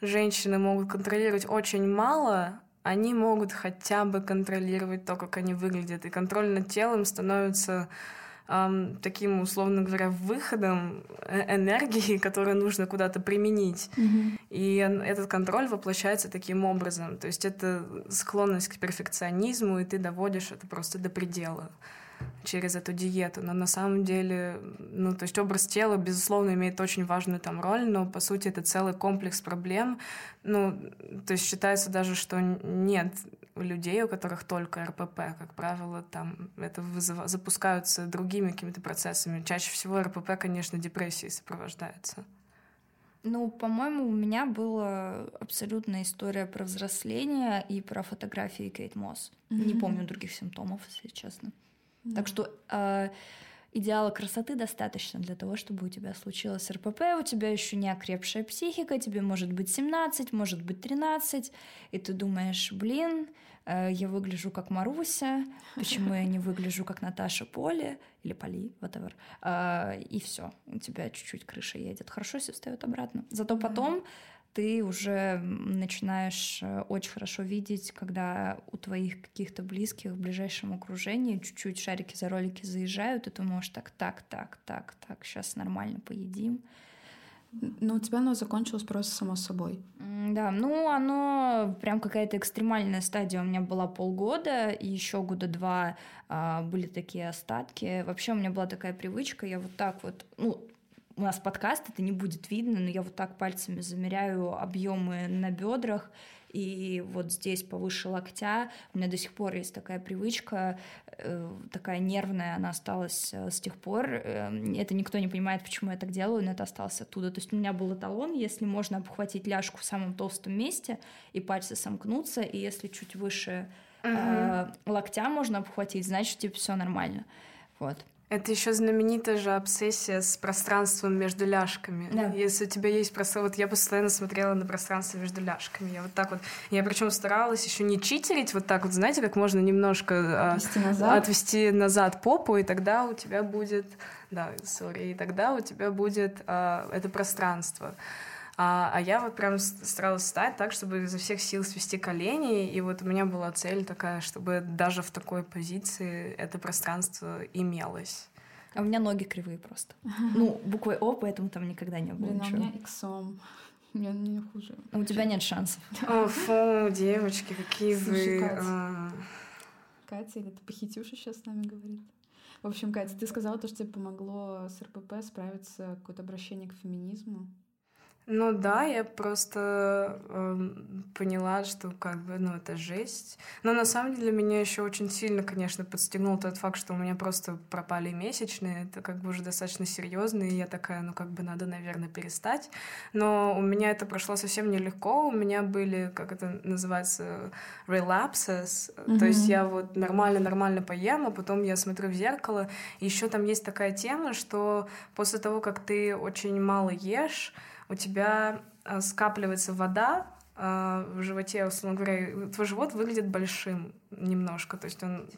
женщины могут контролировать очень мало, они могут хотя бы контролировать то, как они выглядят. И контроль над телом становится эм, таким, условно говоря, выходом э, энергии, которую нужно куда-то применить. Mm-hmm. И этот контроль воплощается таким образом. То есть это склонность к перфекционизму, и ты доводишь это просто до предела через эту диету. Но на самом деле, ну, то есть образ тела, безусловно, имеет очень важную там роль, но, по сути, это целый комплекс проблем. Ну, то есть считается даже, что нет людей, у которых только РПП, как правило, там это вызыв... запускаются другими какими-то процессами. Чаще всего РПП, конечно, депрессией сопровождается. Ну, по-моему, у меня была абсолютная история про взросление и про фотографии Кейт Мосс. Mm-hmm. Не помню других симптомов, если честно. Mm. Так что э, идеала красоты достаточно для того, чтобы у тебя случилось РПП, у тебя еще не окрепшая психика, тебе может быть 17, может быть 13, и ты думаешь, блин, э, я выгляжу как Маруся, почему я не выгляжу как Наташа Поле или Поли, whatever, э, и все, у тебя чуть-чуть крыша едет. Хорошо, все встает обратно. Зато потом ты уже начинаешь э, очень хорошо видеть, когда у твоих каких-то близких в ближайшем окружении чуть-чуть шарики за ролики заезжают, и ты можешь так, так, так, так, так, сейчас нормально поедим. Ну, у тебя оно закончилось просто само собой. Да, ну, оно прям какая-то экстремальная стадия. У меня была полгода, и еще года два а, были такие остатки. Вообще у меня была такая привычка, я вот так вот, ну, у нас подкаст, это не будет видно, но я вот так пальцами замеряю объемы на бедрах, и вот здесь повыше локтя. У меня до сих пор есть такая привычка, э, такая нервная, она осталась э, с тех пор. Э, это никто не понимает, почему я так делаю, но это осталось оттуда. То есть у меня был эталон, если можно обхватить ляжку в самом толстом месте, и пальцы сомкнутся, и если чуть выше uh-huh. локтя можно обхватить, значит, типа, все нормально. Вот. Это еще знаменитая же обсессия с пространством между ляжками. Да. Если у тебя есть пространство, вот я постоянно смотрела на пространство между ляжками. Я вот так вот, я причем старалась еще не читерить, вот так вот, знаете, как можно немножко а, отвести назад, отвести назад попу, и тогда у тебя будет, да, сори, и тогда у тебя будет а, это пространство. А, а я вот прям старалась встать так, чтобы изо всех сил свести колени, и вот у меня была цель такая, чтобы даже в такой позиции это пространство имелось. А у меня ноги кривые просто. Ну, буквой О, поэтому там никогда не было Блин, ничего. а у меня иксом. У меня не хуже. А у тебя нет шансов. О, фу, девочки, какие вы... Катя, а... Катя или это Пахитюша сейчас с нами говорит? В общем, Катя, ты сказала то, что тебе помогло с РПП справиться какое-то обращение к феминизму. Ну да, я просто э, поняла, что как бы, ну, это жесть. Но на самом деле меня еще очень сильно, конечно, подстегнул тот факт, что у меня просто пропали месячные. Это как бы уже достаточно серьезно, и я такая, ну, как бы надо, наверное, перестать. Но у меня это прошло совсем нелегко. У меня были, как это называется, relapses. Mm-hmm. То есть я вот нормально-нормально поем, а потом я смотрю в зеркало. И еще там есть такая тема, что после того, как ты очень мало ешь, у тебя э, скапливается вода э, в животе, условно говоря, твой живот выглядит большим немножко, то есть он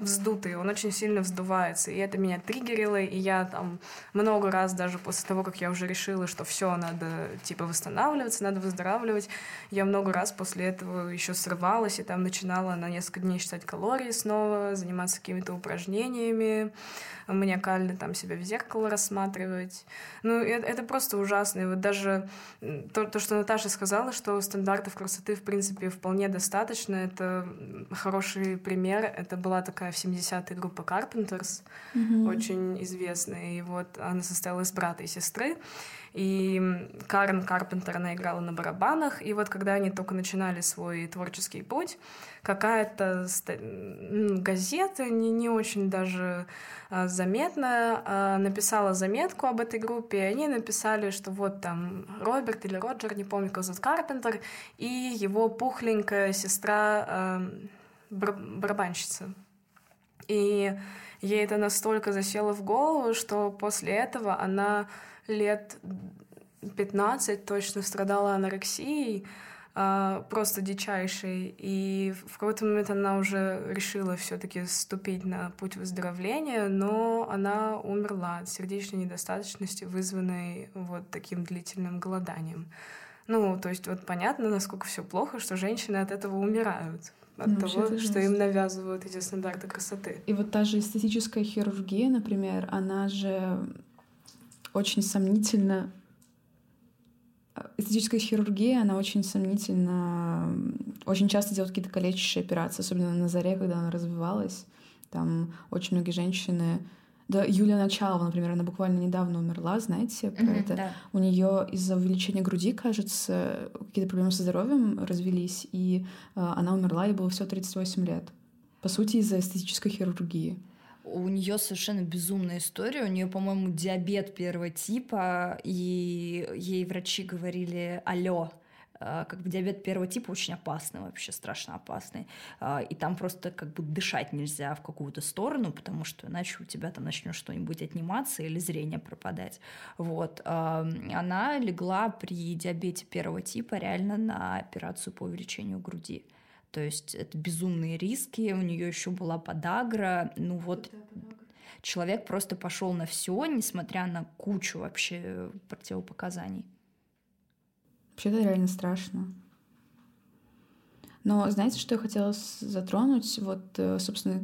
вздутый, он очень сильно вздувается, и это меня триггерило, и я там много раз даже после того, как я уже решила, что все надо типа восстанавливаться, надо выздоравливать, я много раз после этого еще срывалась и там начинала на несколько дней считать калории снова, заниматься какими-то упражнениями, маниакально там себя в зеркало рассматривать. Ну, это, это просто ужасно. И вот даже то, то, что Наташа сказала, что стандартов красоты, в принципе, вполне достаточно, это хороший пример. Это была такая в 70-е группа Carpenters, mm-hmm. очень известная. И вот она состояла из брата и сестры. И Карен Карпентер, она играла на барабанах. И вот когда они только начинали свой творческий путь, какая-то газета, не, не очень даже а, заметная, а, написала заметку об этой группе, и они написали, что вот там Роберт или Роджер, не помню, как зовут Карпентер, и его пухленькая сестра бар барабанщица. И ей это настолько засело в голову, что после этого она лет 15 точно страдала анорексией, а, просто дичайшей. И в какой-то момент она уже решила все-таки ступить на путь выздоровления, но она умерла от сердечной недостаточности, вызванной вот таким длительным голоданием. Ну, то есть вот понятно, насколько все плохо, что женщины от этого умирают от ну, того, что им навязывают эти стандарты красоты. И вот та же эстетическая хирургия, например, она же очень сомнительно эстетическая хирургия, она очень сомнительно, очень часто делают какие-то калечащие операции, особенно на заре, когда она развивалась. Там очень многие женщины да, Юлия Началова, например, она буквально недавно умерла, знаете, про mm-hmm, это. Да. У нее из-за увеличения груди, кажется, какие-то проблемы со здоровьем развелись, и э, она умерла, ей было всего 38 лет. По сути, из-за эстетической хирургии у нее совершенно безумная история. У нее, по-моему, диабет первого типа, и ей врачи говорили: алло, как бы диабет первого типа очень опасный, вообще страшно опасный. А, и там просто как бы дышать нельзя в какую-то сторону, потому что иначе у тебя там начнет что-нибудь отниматься или зрение пропадать. Вот. Она легла при диабете первого типа реально на операцию по увеличению груди. То есть это безумные риски, у нее еще была подагра, ну вот человек просто пошел на все, несмотря на кучу вообще противопоказаний. Вообще это реально страшно. Но знаете, что я хотела затронуть? Вот, э, собственно,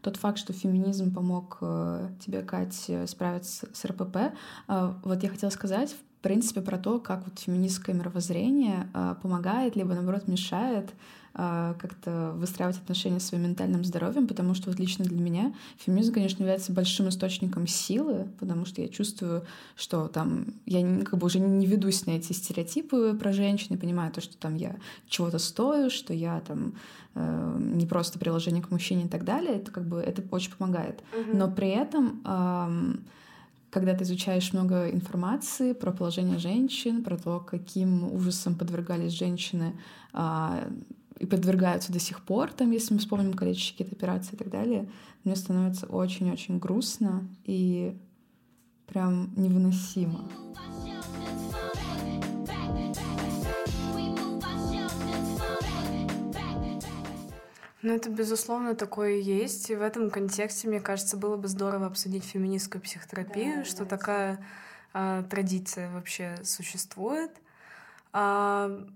тот факт, что феминизм помог э, тебе, Кать, справиться с РПП. А, вот я хотела сказать, в принципе, про то, как вот феминистское мировоззрение а, помогает, либо, наоборот, мешает как-то выстраивать отношения с своим ментальным здоровьем, потому что вот лично для меня феминизм, конечно, является большим источником силы, потому что я чувствую, что там я как бы уже не ведусь на эти стереотипы про женщин, и понимаю то, что там я чего-то стою, что я там э, не просто приложение к мужчине и так далее, это как бы это очень помогает. Mm-hmm. Но при этом э, когда ты изучаешь много информации про положение женщин, про то, каким ужасом подвергались женщины а, и подвергаются до сих пор, там, если мы вспомним количество какие-то операции и так далее, мне становится очень-очень грустно и прям невыносимо. Ну, это, безусловно, такое и есть. И в этом контексте, мне кажется, было бы здорово обсудить феминистскую психотерапию, да, что такая а, традиция вообще существует. А,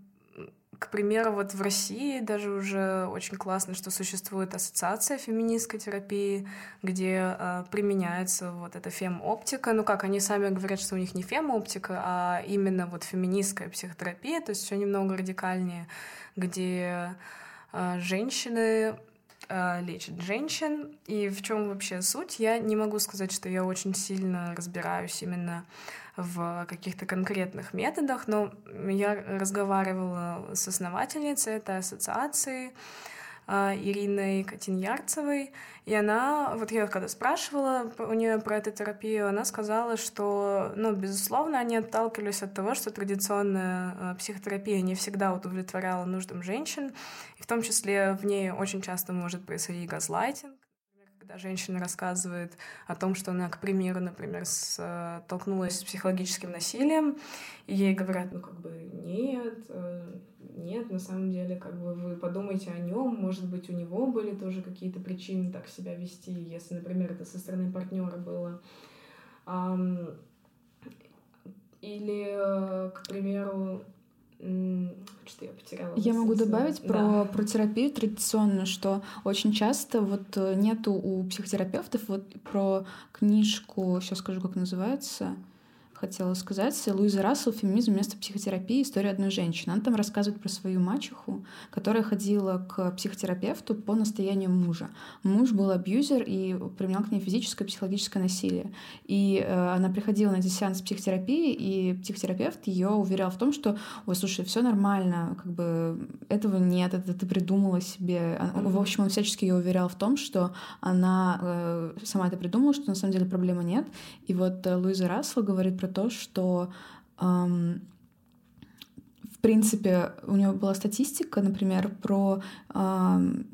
к примеру, вот в России даже уже очень классно, что существует ассоциация феминистской терапии, где э, применяется вот эта фем-оптика. Ну как, они сами говорят, что у них не фем-оптика, а именно вот феминистская психотерапия, то есть все немного радикальнее, где э, женщины э, лечат женщин. И в чем вообще суть? Я не могу сказать, что я очень сильно разбираюсь именно в каких-то конкретных методах, но я разговаривала с основательницей этой ассоциации, а, Ириной Катиньярцевой, и она, вот я когда спрашивала у нее про эту терапию, она сказала, что, ну, безусловно, они отталкивались от того, что традиционная а, психотерапия не всегда удовлетворяла нуждам женщин, и в том числе в ней очень часто может происходить газлайтинг, когда женщина рассказывает о том, что она, к примеру, например, столкнулась с психологическим насилием, и ей говорят, ну, как бы, нет, э, нет, на самом деле, как бы, вы подумайте о нем, может быть, у него были тоже какие-то причины так себя вести, если, например, это со стороны партнера было. Или, э, к примеру, что я потеряла. Я могу добавить да. про, про терапию традиционно, что очень часто вот э, нету у психотерапевтов вот про книжку, сейчас скажу, как называется, хотела сказать. Луиза Рассел «Феминизм вместо психотерапии. История одной женщины». Она там рассказывает про свою мачеху, которая ходила к психотерапевту по настоянию мужа. Муж был абьюзер и применял к ней физическое и психологическое насилие. И э, она приходила на эти сеансы психотерапии, и психотерапевт ее уверял в том, что «Ой, слушай, все нормально, как бы этого нет, это ты придумала себе». В общем, он всячески ее уверял в том, что она э, сама это придумала, что на самом деле проблемы нет. И вот э, Луиза Рассел говорит про про то, что эм, в принципе у него была статистика, например, про эм,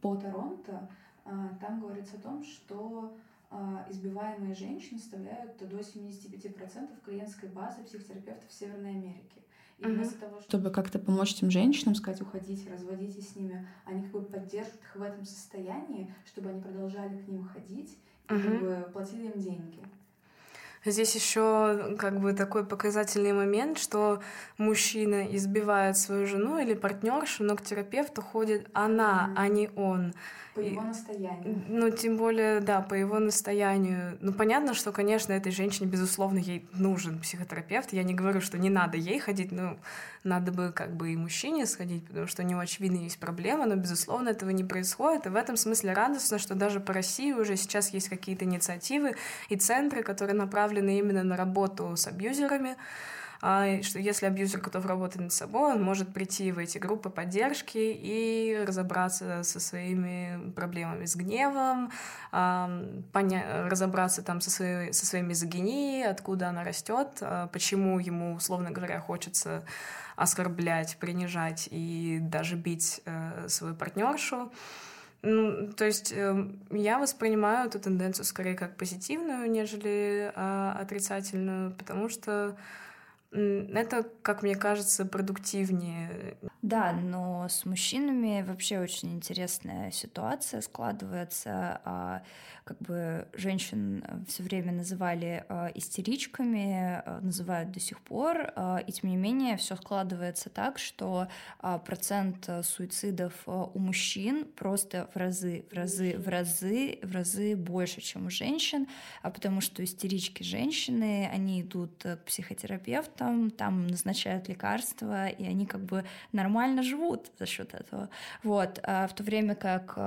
по Торонто. Э, там говорится о том, что э, избиваемые женщины составляют до 75% клиентской базы психотерапевтов в Северной Америке. И uh-huh. вместо того, чтобы как-то помочь этим женщинам, сказать, уходите, разводитесь с ними, они как бы поддерживают их в этом состоянии, чтобы они продолжали к ним ходить и uh-huh. как бы платили им деньги. Здесь еще как бы такой показательный момент, что мужчина избивает свою жену или партнершу, но к терапевту ходит она, mm-hmm. а не он. По его настоянию. Ну, тем более, да, по его настоянию. Ну, понятно, что, конечно, этой женщине, безусловно, ей нужен психотерапевт. Я не говорю, что не надо ей ходить, но надо бы как бы и мужчине сходить, потому что у него, очевидно, есть проблема, но, безусловно, этого не происходит. И в этом смысле радостно, что даже по России уже сейчас есть какие-то инициативы и центры, которые направлены именно на работу с абьюзерами, что если абьюзер готов работать над собой, он может прийти в эти группы поддержки и разобраться со своими проблемами с гневом, поня- разобраться там со своей, со своей мизогинией, откуда она растет, а, почему ему, условно говоря, хочется оскорблять, принижать и даже бить э, свою партнершу. Ну, то есть э, я воспринимаю эту тенденцию скорее как позитивную, нежели э, отрицательную, потому что это, как мне кажется, продуктивнее. Да, но с мужчинами вообще очень интересная ситуация складывается. А, как бы женщин все время называли а, истеричками, а, называют до сих пор, и тем не менее все складывается так, что процент суицидов у мужчин просто в разы, в разы, в разы, в разы больше, чем у женщин, потому что истерички женщины, они идут к психотерапевтам, там назначают лекарства, и они как бы нормально живут за счет этого. Вот. А в то время как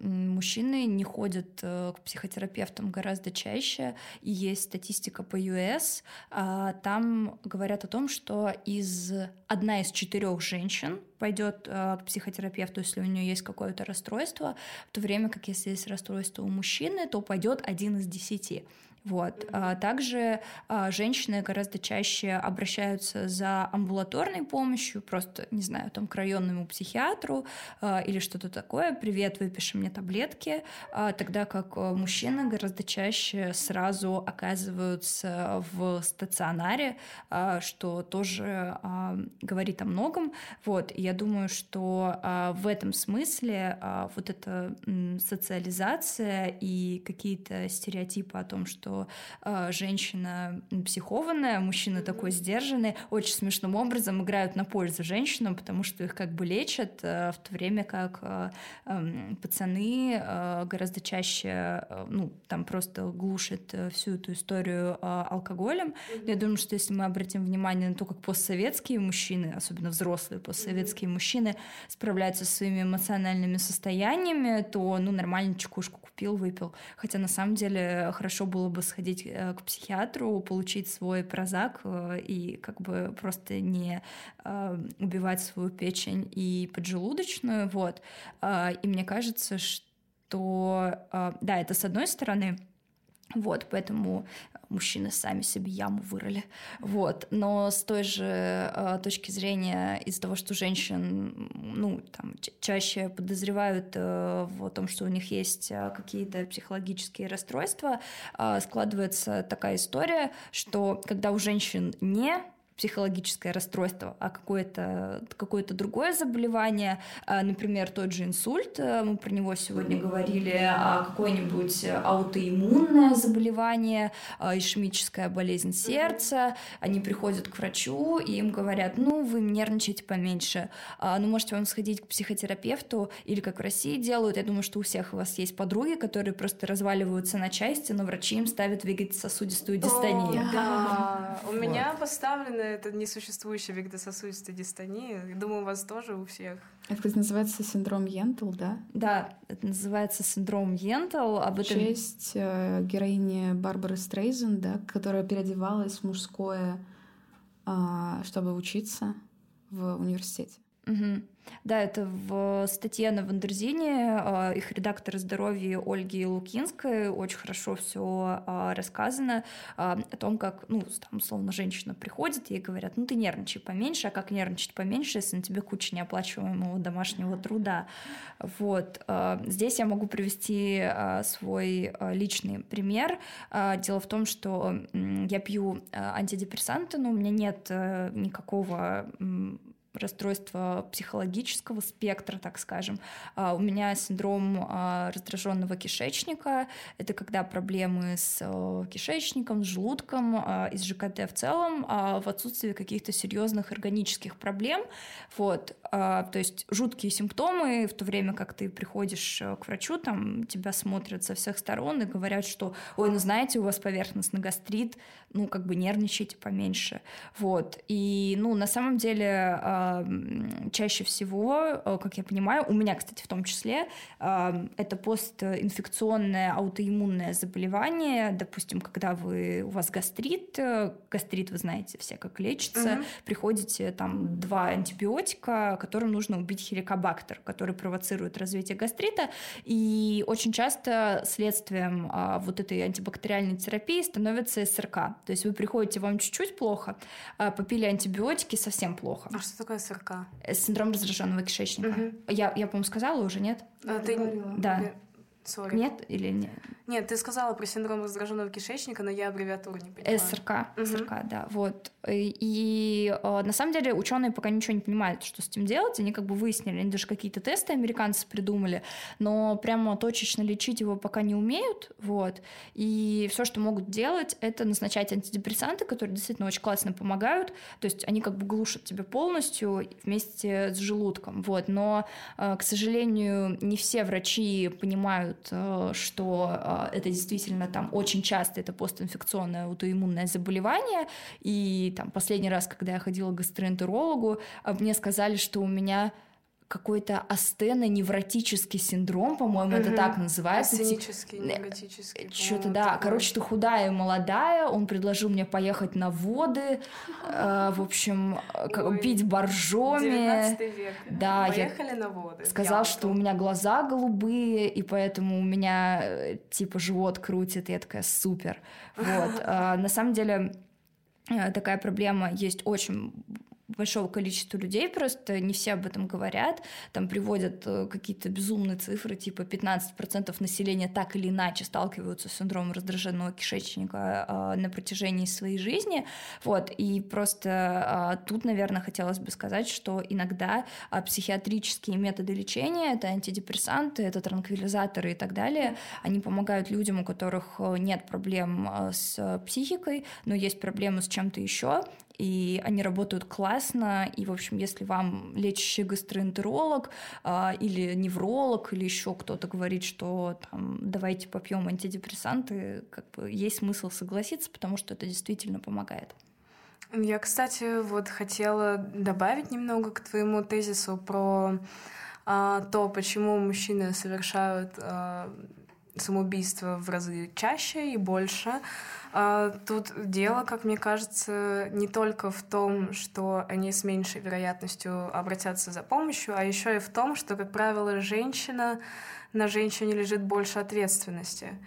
мужчины не ходят э, к психотерапевтам гораздо чаще, и есть статистика по US, а, там говорят о том, что из одна из четырех женщин пойдет а, к психотерапевту, если у нее есть какое-то расстройство, в то время как если есть расстройство у мужчины, то пойдет один из десяти. Вот. А также а, женщины гораздо чаще обращаются за амбулаторной помощью, просто, не знаю, там, к районному психиатру а, или что-то такое, привет, выпиши мне таблетки, а, тогда как а, мужчины гораздо чаще сразу оказываются в стационаре, а, что тоже а, говорит о многом. Вот. И я думаю, что а, в этом смысле а, вот эта социализация и какие-то стереотипы о том, что э, женщина психованная, мужчина такой сдержанный, очень смешным образом играют на пользу женщинам, потому что их как бы лечат, э, в то время как э, э, пацаны э, гораздо чаще, э, ну, там просто глушат э, всю эту историю э, алкоголем. Mm-hmm. Я думаю, что если мы обратим внимание на то, как постсоветские мужчины, особенно взрослые постсоветские мужчины, справляются со своими эмоциональными состояниями, то, ну, нормально чекушку купил, выпил. Хотя на самом деле хорошо было бы сходить э, к психиатру, получить свой прозак э, и как бы просто не э, убивать свою печень и поджелудочную, вот. И мне кажется, что, да, это с одной стороны, вот, поэтому мужчины сами себе яму вырыли. Вот. Но с той же э, точки зрения, из-за того, что женщин ну, там, чаще подозревают э, в том, что у них есть э, какие-то психологические расстройства, э, складывается такая история, что когда у женщин не психологическое расстройство, а какое-то какое другое заболевание, а, например, тот же инсульт, э, мы про него сегодня говорили, а какое-нибудь аутоиммунное заболевание, а, ишемическая болезнь сердца, они приходят к врачу, и им говорят, ну, вы нервничаете поменьше, ну, можете вам сходить к психотерапевту, или как в России делают, я думаю, что у всех у вас есть подруги, которые просто разваливаются на части, но врачи им ставят вегетососудистую дистонию. О, да, у меня поставлены это несуществующая вегетососудистая дистония. Думаю, у вас тоже у всех. Это, кстати, называется синдром Йентл, да? Да, это называется синдром Йентл. Об этом... честь э, героини Барбары Стрейзанд, да, которая переодевалась в мужское, э, чтобы учиться в университете. Угу. Да, это в статье на Wonderzine а, их редактор здоровья Ольги Лукинской очень хорошо все а, рассказано о том, как, ну, там, условно, женщина приходит, ей говорят, ну, ты нервничай поменьше, а как нервничать поменьше, если на тебе куча неоплачиваемого домашнего труда. Вот. Здесь я могу привести свой личный пример. Дело в том, что я пью антидепрессанты, но у меня нет никакого расстройство психологического спектра, так скажем. А, у меня синдром а, раздраженного кишечника. Это когда проблемы с э, кишечником, с желудком, а, и с ЖКТ в целом, в отсутствии каких-то серьезных органических проблем. Вот. То есть жуткие симптомы, в то время как ты приходишь э, к врачу, там тебя смотрят со всех сторон и говорят, что, ой, ну знаете, у вас поверхностный гастрит, ну как бы нервничайте поменьше. Вот. И, ну, на самом деле чаще всего, как я понимаю, у меня, кстати, в том числе, это постинфекционное аутоиммунное заболевание, допустим, когда вы, у вас гастрит, гастрит, вы знаете все, как лечится, угу. приходите там два антибиотика, которым нужно убить хеликобактер, который провоцирует развитие гастрита, и очень часто следствием а, вот этой антибактериальной терапии становится СРК. То есть вы приходите, вам чуть-чуть плохо, а, попили антибиотики, совсем плохо. А что такое СРК? Э, синдром раздраженного кишечника. Угу. Я, я, по-моему, сказала уже, нет? А, ты... Да. Sorry. Нет или нет? Нет, ты сказала про синдром раздраженного кишечника, но я аббревиатуру не понимаю. СРК, угу. СРК, да, вот. И, э, на самом деле ученые пока ничего не понимают, что с этим делать. Они как бы выяснили, они даже какие-то тесты американцы придумали, но прямо точечно лечить его пока не умеют, вот. И все, что могут делать, это назначать антидепрессанты, которые действительно очень классно помогают. То есть они как бы глушат тебя полностью вместе с желудком, вот. Но, э, к сожалению, не все врачи понимают, э, что это действительно там очень часто это постинфекционное аутоиммунное заболевание, и там последний раз, когда я ходила к гастроэнтерологу, а, мне сказали, что у меня какой-то астеноневротический синдром, по-моему, угу. это так называется. Астенический, невротический. Что-то, да. Такое. Короче, ты худая и молодая. Он предложил мне поехать на воды, э, в общем, Ой, пить боржоми. век. Да, Поехали на воды. Сказал, что у меня глаза голубые, и поэтому у меня, э, типа, живот крутит. Я такая, супер. Вот. А, на самом деле э, такая проблема есть очень большого количества людей, просто не все об этом говорят, там приводят э, какие-то безумные цифры, типа 15% населения так или иначе сталкиваются с синдромом раздраженного кишечника э, на протяжении своей жизни, вот, и просто э, тут, наверное, хотелось бы сказать, что иногда психиатрические методы лечения, это антидепрессанты, это транквилизаторы и так далее, они помогают людям, у которых нет проблем с психикой, но есть проблемы с чем-то еще, и они работают классно, и, в общем, если вам лечащий гастроэнтеролог э, или невролог, или еще кто-то говорит, что там, давайте попьем антидепрессанты, как бы есть смысл согласиться, потому что это действительно помогает. Я, кстати, вот хотела добавить немного к твоему тезису про а, то, почему мужчины совершают а, самоубийство в разы чаще и больше. А, тут дело, как мне кажется, не только в том, что они с меньшей вероятностью обратятся за помощью, а еще и в том, что, как правило, женщина на женщине лежит больше ответственности.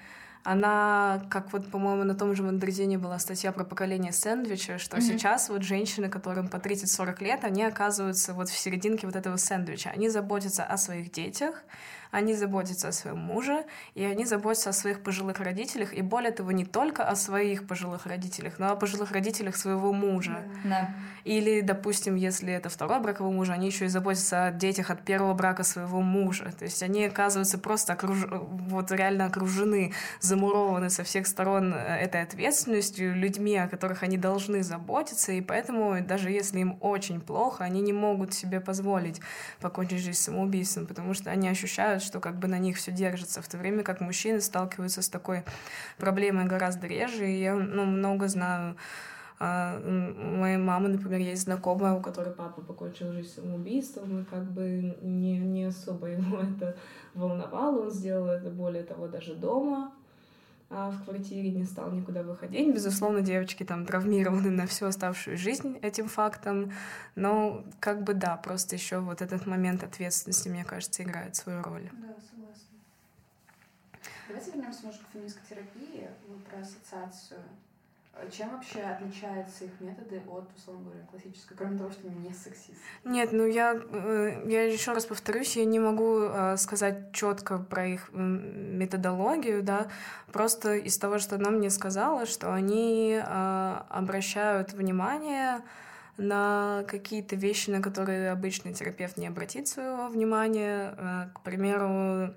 Она, как вот, по-моему, на том же Wonderzine была статья про поколение сэндвича, что mm-hmm. сейчас вот женщины, которым по 30-40 лет, они оказываются вот в серединке вот этого сэндвича. Они заботятся о своих детях, они заботятся о своем муже, и они заботятся о своих пожилых родителях, и более того, не только о своих пожилых родителях, но о пожилых родителях своего мужа. Да. Или, допустим, если это второй брак его мужа, они еще и заботятся о детях от первого брака своего мужа. То есть они оказываются просто окруж... вот реально окружены, замурованы со всех сторон э, этой ответственностью, людьми, о которых они должны заботиться, и поэтому даже если им очень плохо, они не могут себе позволить покончить жизнь самоубийством, потому что они ощущают, что как бы на них все держится, в то время как мужчины сталкиваются с такой проблемой гораздо реже. И я ну, много знаю а, моей мамы, например, есть знакомая, у которой папа покончил жизнь самоубийством, и как бы не, не особо ему это волновало, он сделал это, более того, даже дома, в квартире не стал никуда выходить. Безусловно, девочки там травмированы на всю оставшую жизнь этим фактом, но как бы да, просто еще вот этот момент ответственности, мне кажется, играет свою роль. Да, согласна. Давайте вернемся, может, к феминистской терапии, вот про ассоциацию. Чем вообще отличаются их методы от, условно говоря, классической, кроме того, что они не сексист? Нет, ну я, э, я еще раз повторюсь, я не могу э, сказать четко про их методологию, да, просто из того, что она мне сказала, что они э, обращают внимание на какие-то вещи, на которые обычный терапевт не обратит своего внимания. К примеру,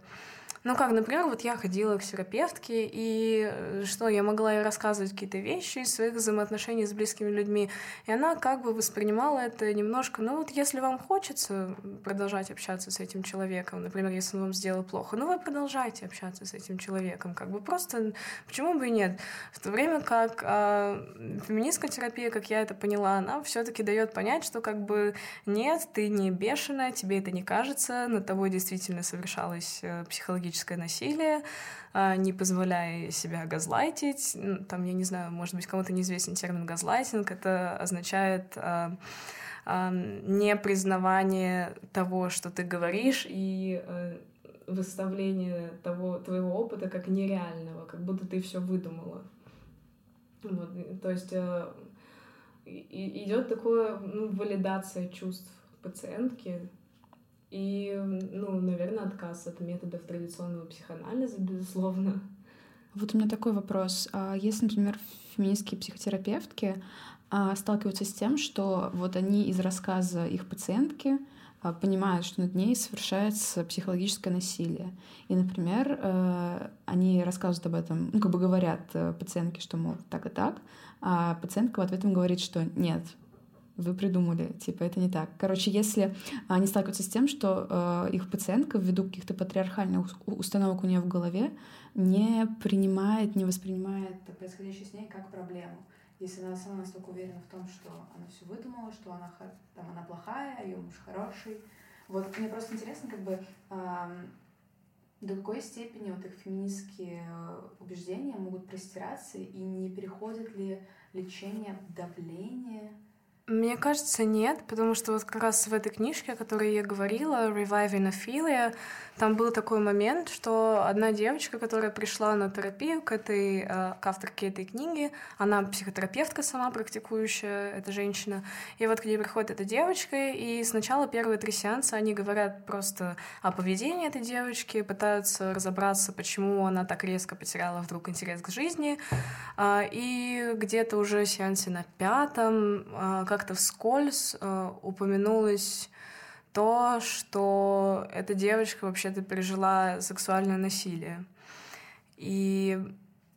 Ну как, например, вот я ходила к терапевтке, и э, что, я могла ей рассказывать какие-то вещи из своих взаимоотношений с близкими людьми, и она как бы воспринимала это немножко, ну вот если вам хочется продолжать общаться с этим человеком, например, если он вам сделал плохо, ну вы продолжайте общаться с этим человеком, как бы просто, почему бы и нет? В то время как э, феминистская терапия, как я это поняла, она все таки дает понять, что как бы нет, ты не бешеная, тебе это не кажется, над тобой действительно совершалось э, психологическое насилие, э, не позволяя себя газлайтить. Там, я не знаю, может быть, кому-то неизвестен термин газлайтинг. Это означает э, непризнавание того, что ты говоришь, и выставление того твоего опыта как нереального, как будто ты все выдумала. Вот, то есть идет такое ну, валидация чувств пациентки и, ну, наверное, отказ от методов традиционного психоанализа, безусловно. Вот у меня такой вопрос. А если, например, феминистские психотерапевтки а, сталкиваются с тем, что вот они из рассказа их пациентки а, понимают, что над ней совершается психологическое насилие. И, например, э, они рассказывают об этом, ну, как бы говорят э, пациентке, что, мол, так и так, а пациентка в ответ им говорит, что нет, вы придумали, типа, это не так. Короче, если они сталкиваются с тем, что э, их пациентка ввиду каких-то патриархальных установок у нее в голове не принимает, не воспринимает происходящее с ней как проблему если она сама настолько уверена в том, что она все выдумала, что она, там, она плохая, ее муж хороший. Вот мне просто интересно, как бы, э, до какой степени вот их феминистские э, убеждения могут простираться и не переходит ли лечение давление мне кажется, нет, потому что вот как раз в этой книжке, о которой я говорила, Reviving Ophelia, там был такой момент, что одна девочка, которая пришла на терапию к этой, э, к авторке этой книги, она психотерапевтка сама практикующая, эта женщина, и вот к ней приходит эта девочка, и сначала первые три сеанса они говорят просто о поведении этой девочки, пытаются разобраться, почему она так резко потеряла вдруг интерес к жизни, а, и где-то уже сеансе на пятом а, как-то вскользь э, упомянулось то, что эта девочка вообще-то пережила сексуальное насилие. И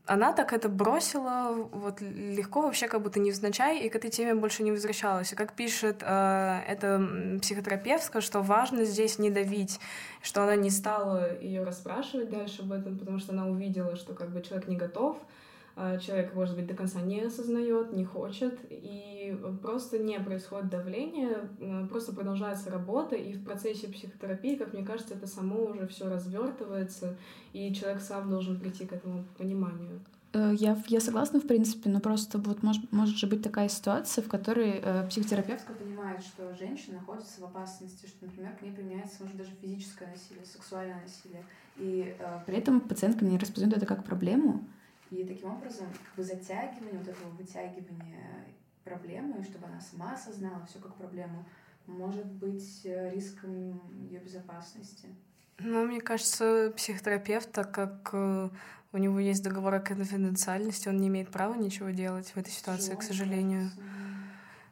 она так это бросила вот легко, вообще как будто невзначай, и к этой теме больше не возвращалась. И как пишет э, эта психотерапевтка, что важно здесь не давить, что она не стала ее расспрашивать дальше об этом, потому что она увидела, что как бы человек не готов, человек, может быть, до конца не осознает, не хочет, и просто не происходит давление, просто продолжается работа, и в процессе психотерапии, как мне кажется, это само уже все развертывается, и человек сам должен прийти к этому пониманию. Э, я, я согласна, в принципе, но просто вот может, может же быть такая ситуация, в которой э, психотерапевтка понимает, что женщина находится в опасности, что, например, к ней применяется, может, даже физическое насилие, сексуальное насилие. И э, при этом пациентка не распознает это как проблему, и таким образом, как бы затягивание, вот этого вытягивания проблемы, чтобы она сама осознала все как проблему, может быть э, риском ее безопасности. Ну, мне кажется, психотерапевт, так как э, у него есть договор о конфиденциальности, он не имеет права ничего делать в этой ситуации, Что к сожалению.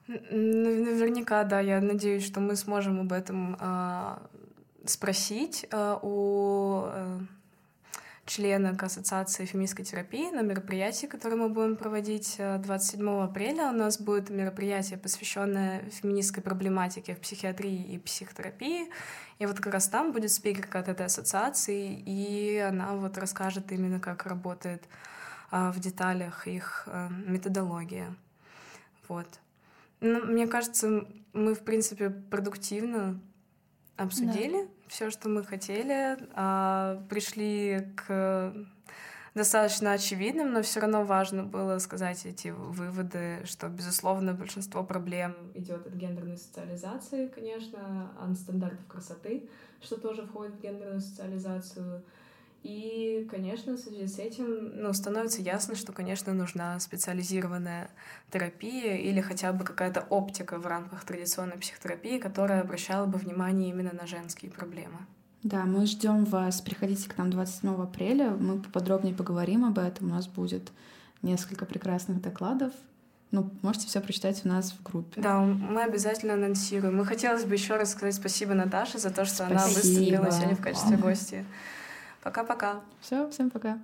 Наверняка, да. Я надеюсь, что мы сможем об этом э, спросить э, у э, члена к Ассоциации феминистской терапии на мероприятии, которое мы будем проводить 27 э, апреля. У нас будет мероприятие, посвященное феминистской проблематике в психиатрии и психотерапии. И вот как раз там будет спикерка от этой ассоциации, и она вот расскажет именно, как работает а, в деталях их а, методология. Вот. Ну, мне кажется, мы, в принципе, продуктивно обсудили да. все, что мы хотели, а, пришли к достаточно очевидным, но все равно важно было сказать эти выводы, что, безусловно, большинство проблем идет от гендерной социализации, конечно, от стандартов красоты, что тоже входит в гендерную социализацию, и, конечно, в связи с этим ну, становится ясно, что, конечно, нужна специализированная терапия или хотя бы какая-то оптика в рамках традиционной психотерапии, которая обращала бы внимание именно на женские проблемы. Да, мы ждем вас. Приходите к нам 27 апреля. Мы поподробнее поговорим об этом. У нас будет несколько прекрасных докладов. Ну, можете все прочитать у нас в группе. Да, мы обязательно анонсируем. Мы хотелось бы еще раз сказать спасибо Наташе за то, что спасибо. она выступила сегодня в качестве гостя Пока-пока. Все, всем пока.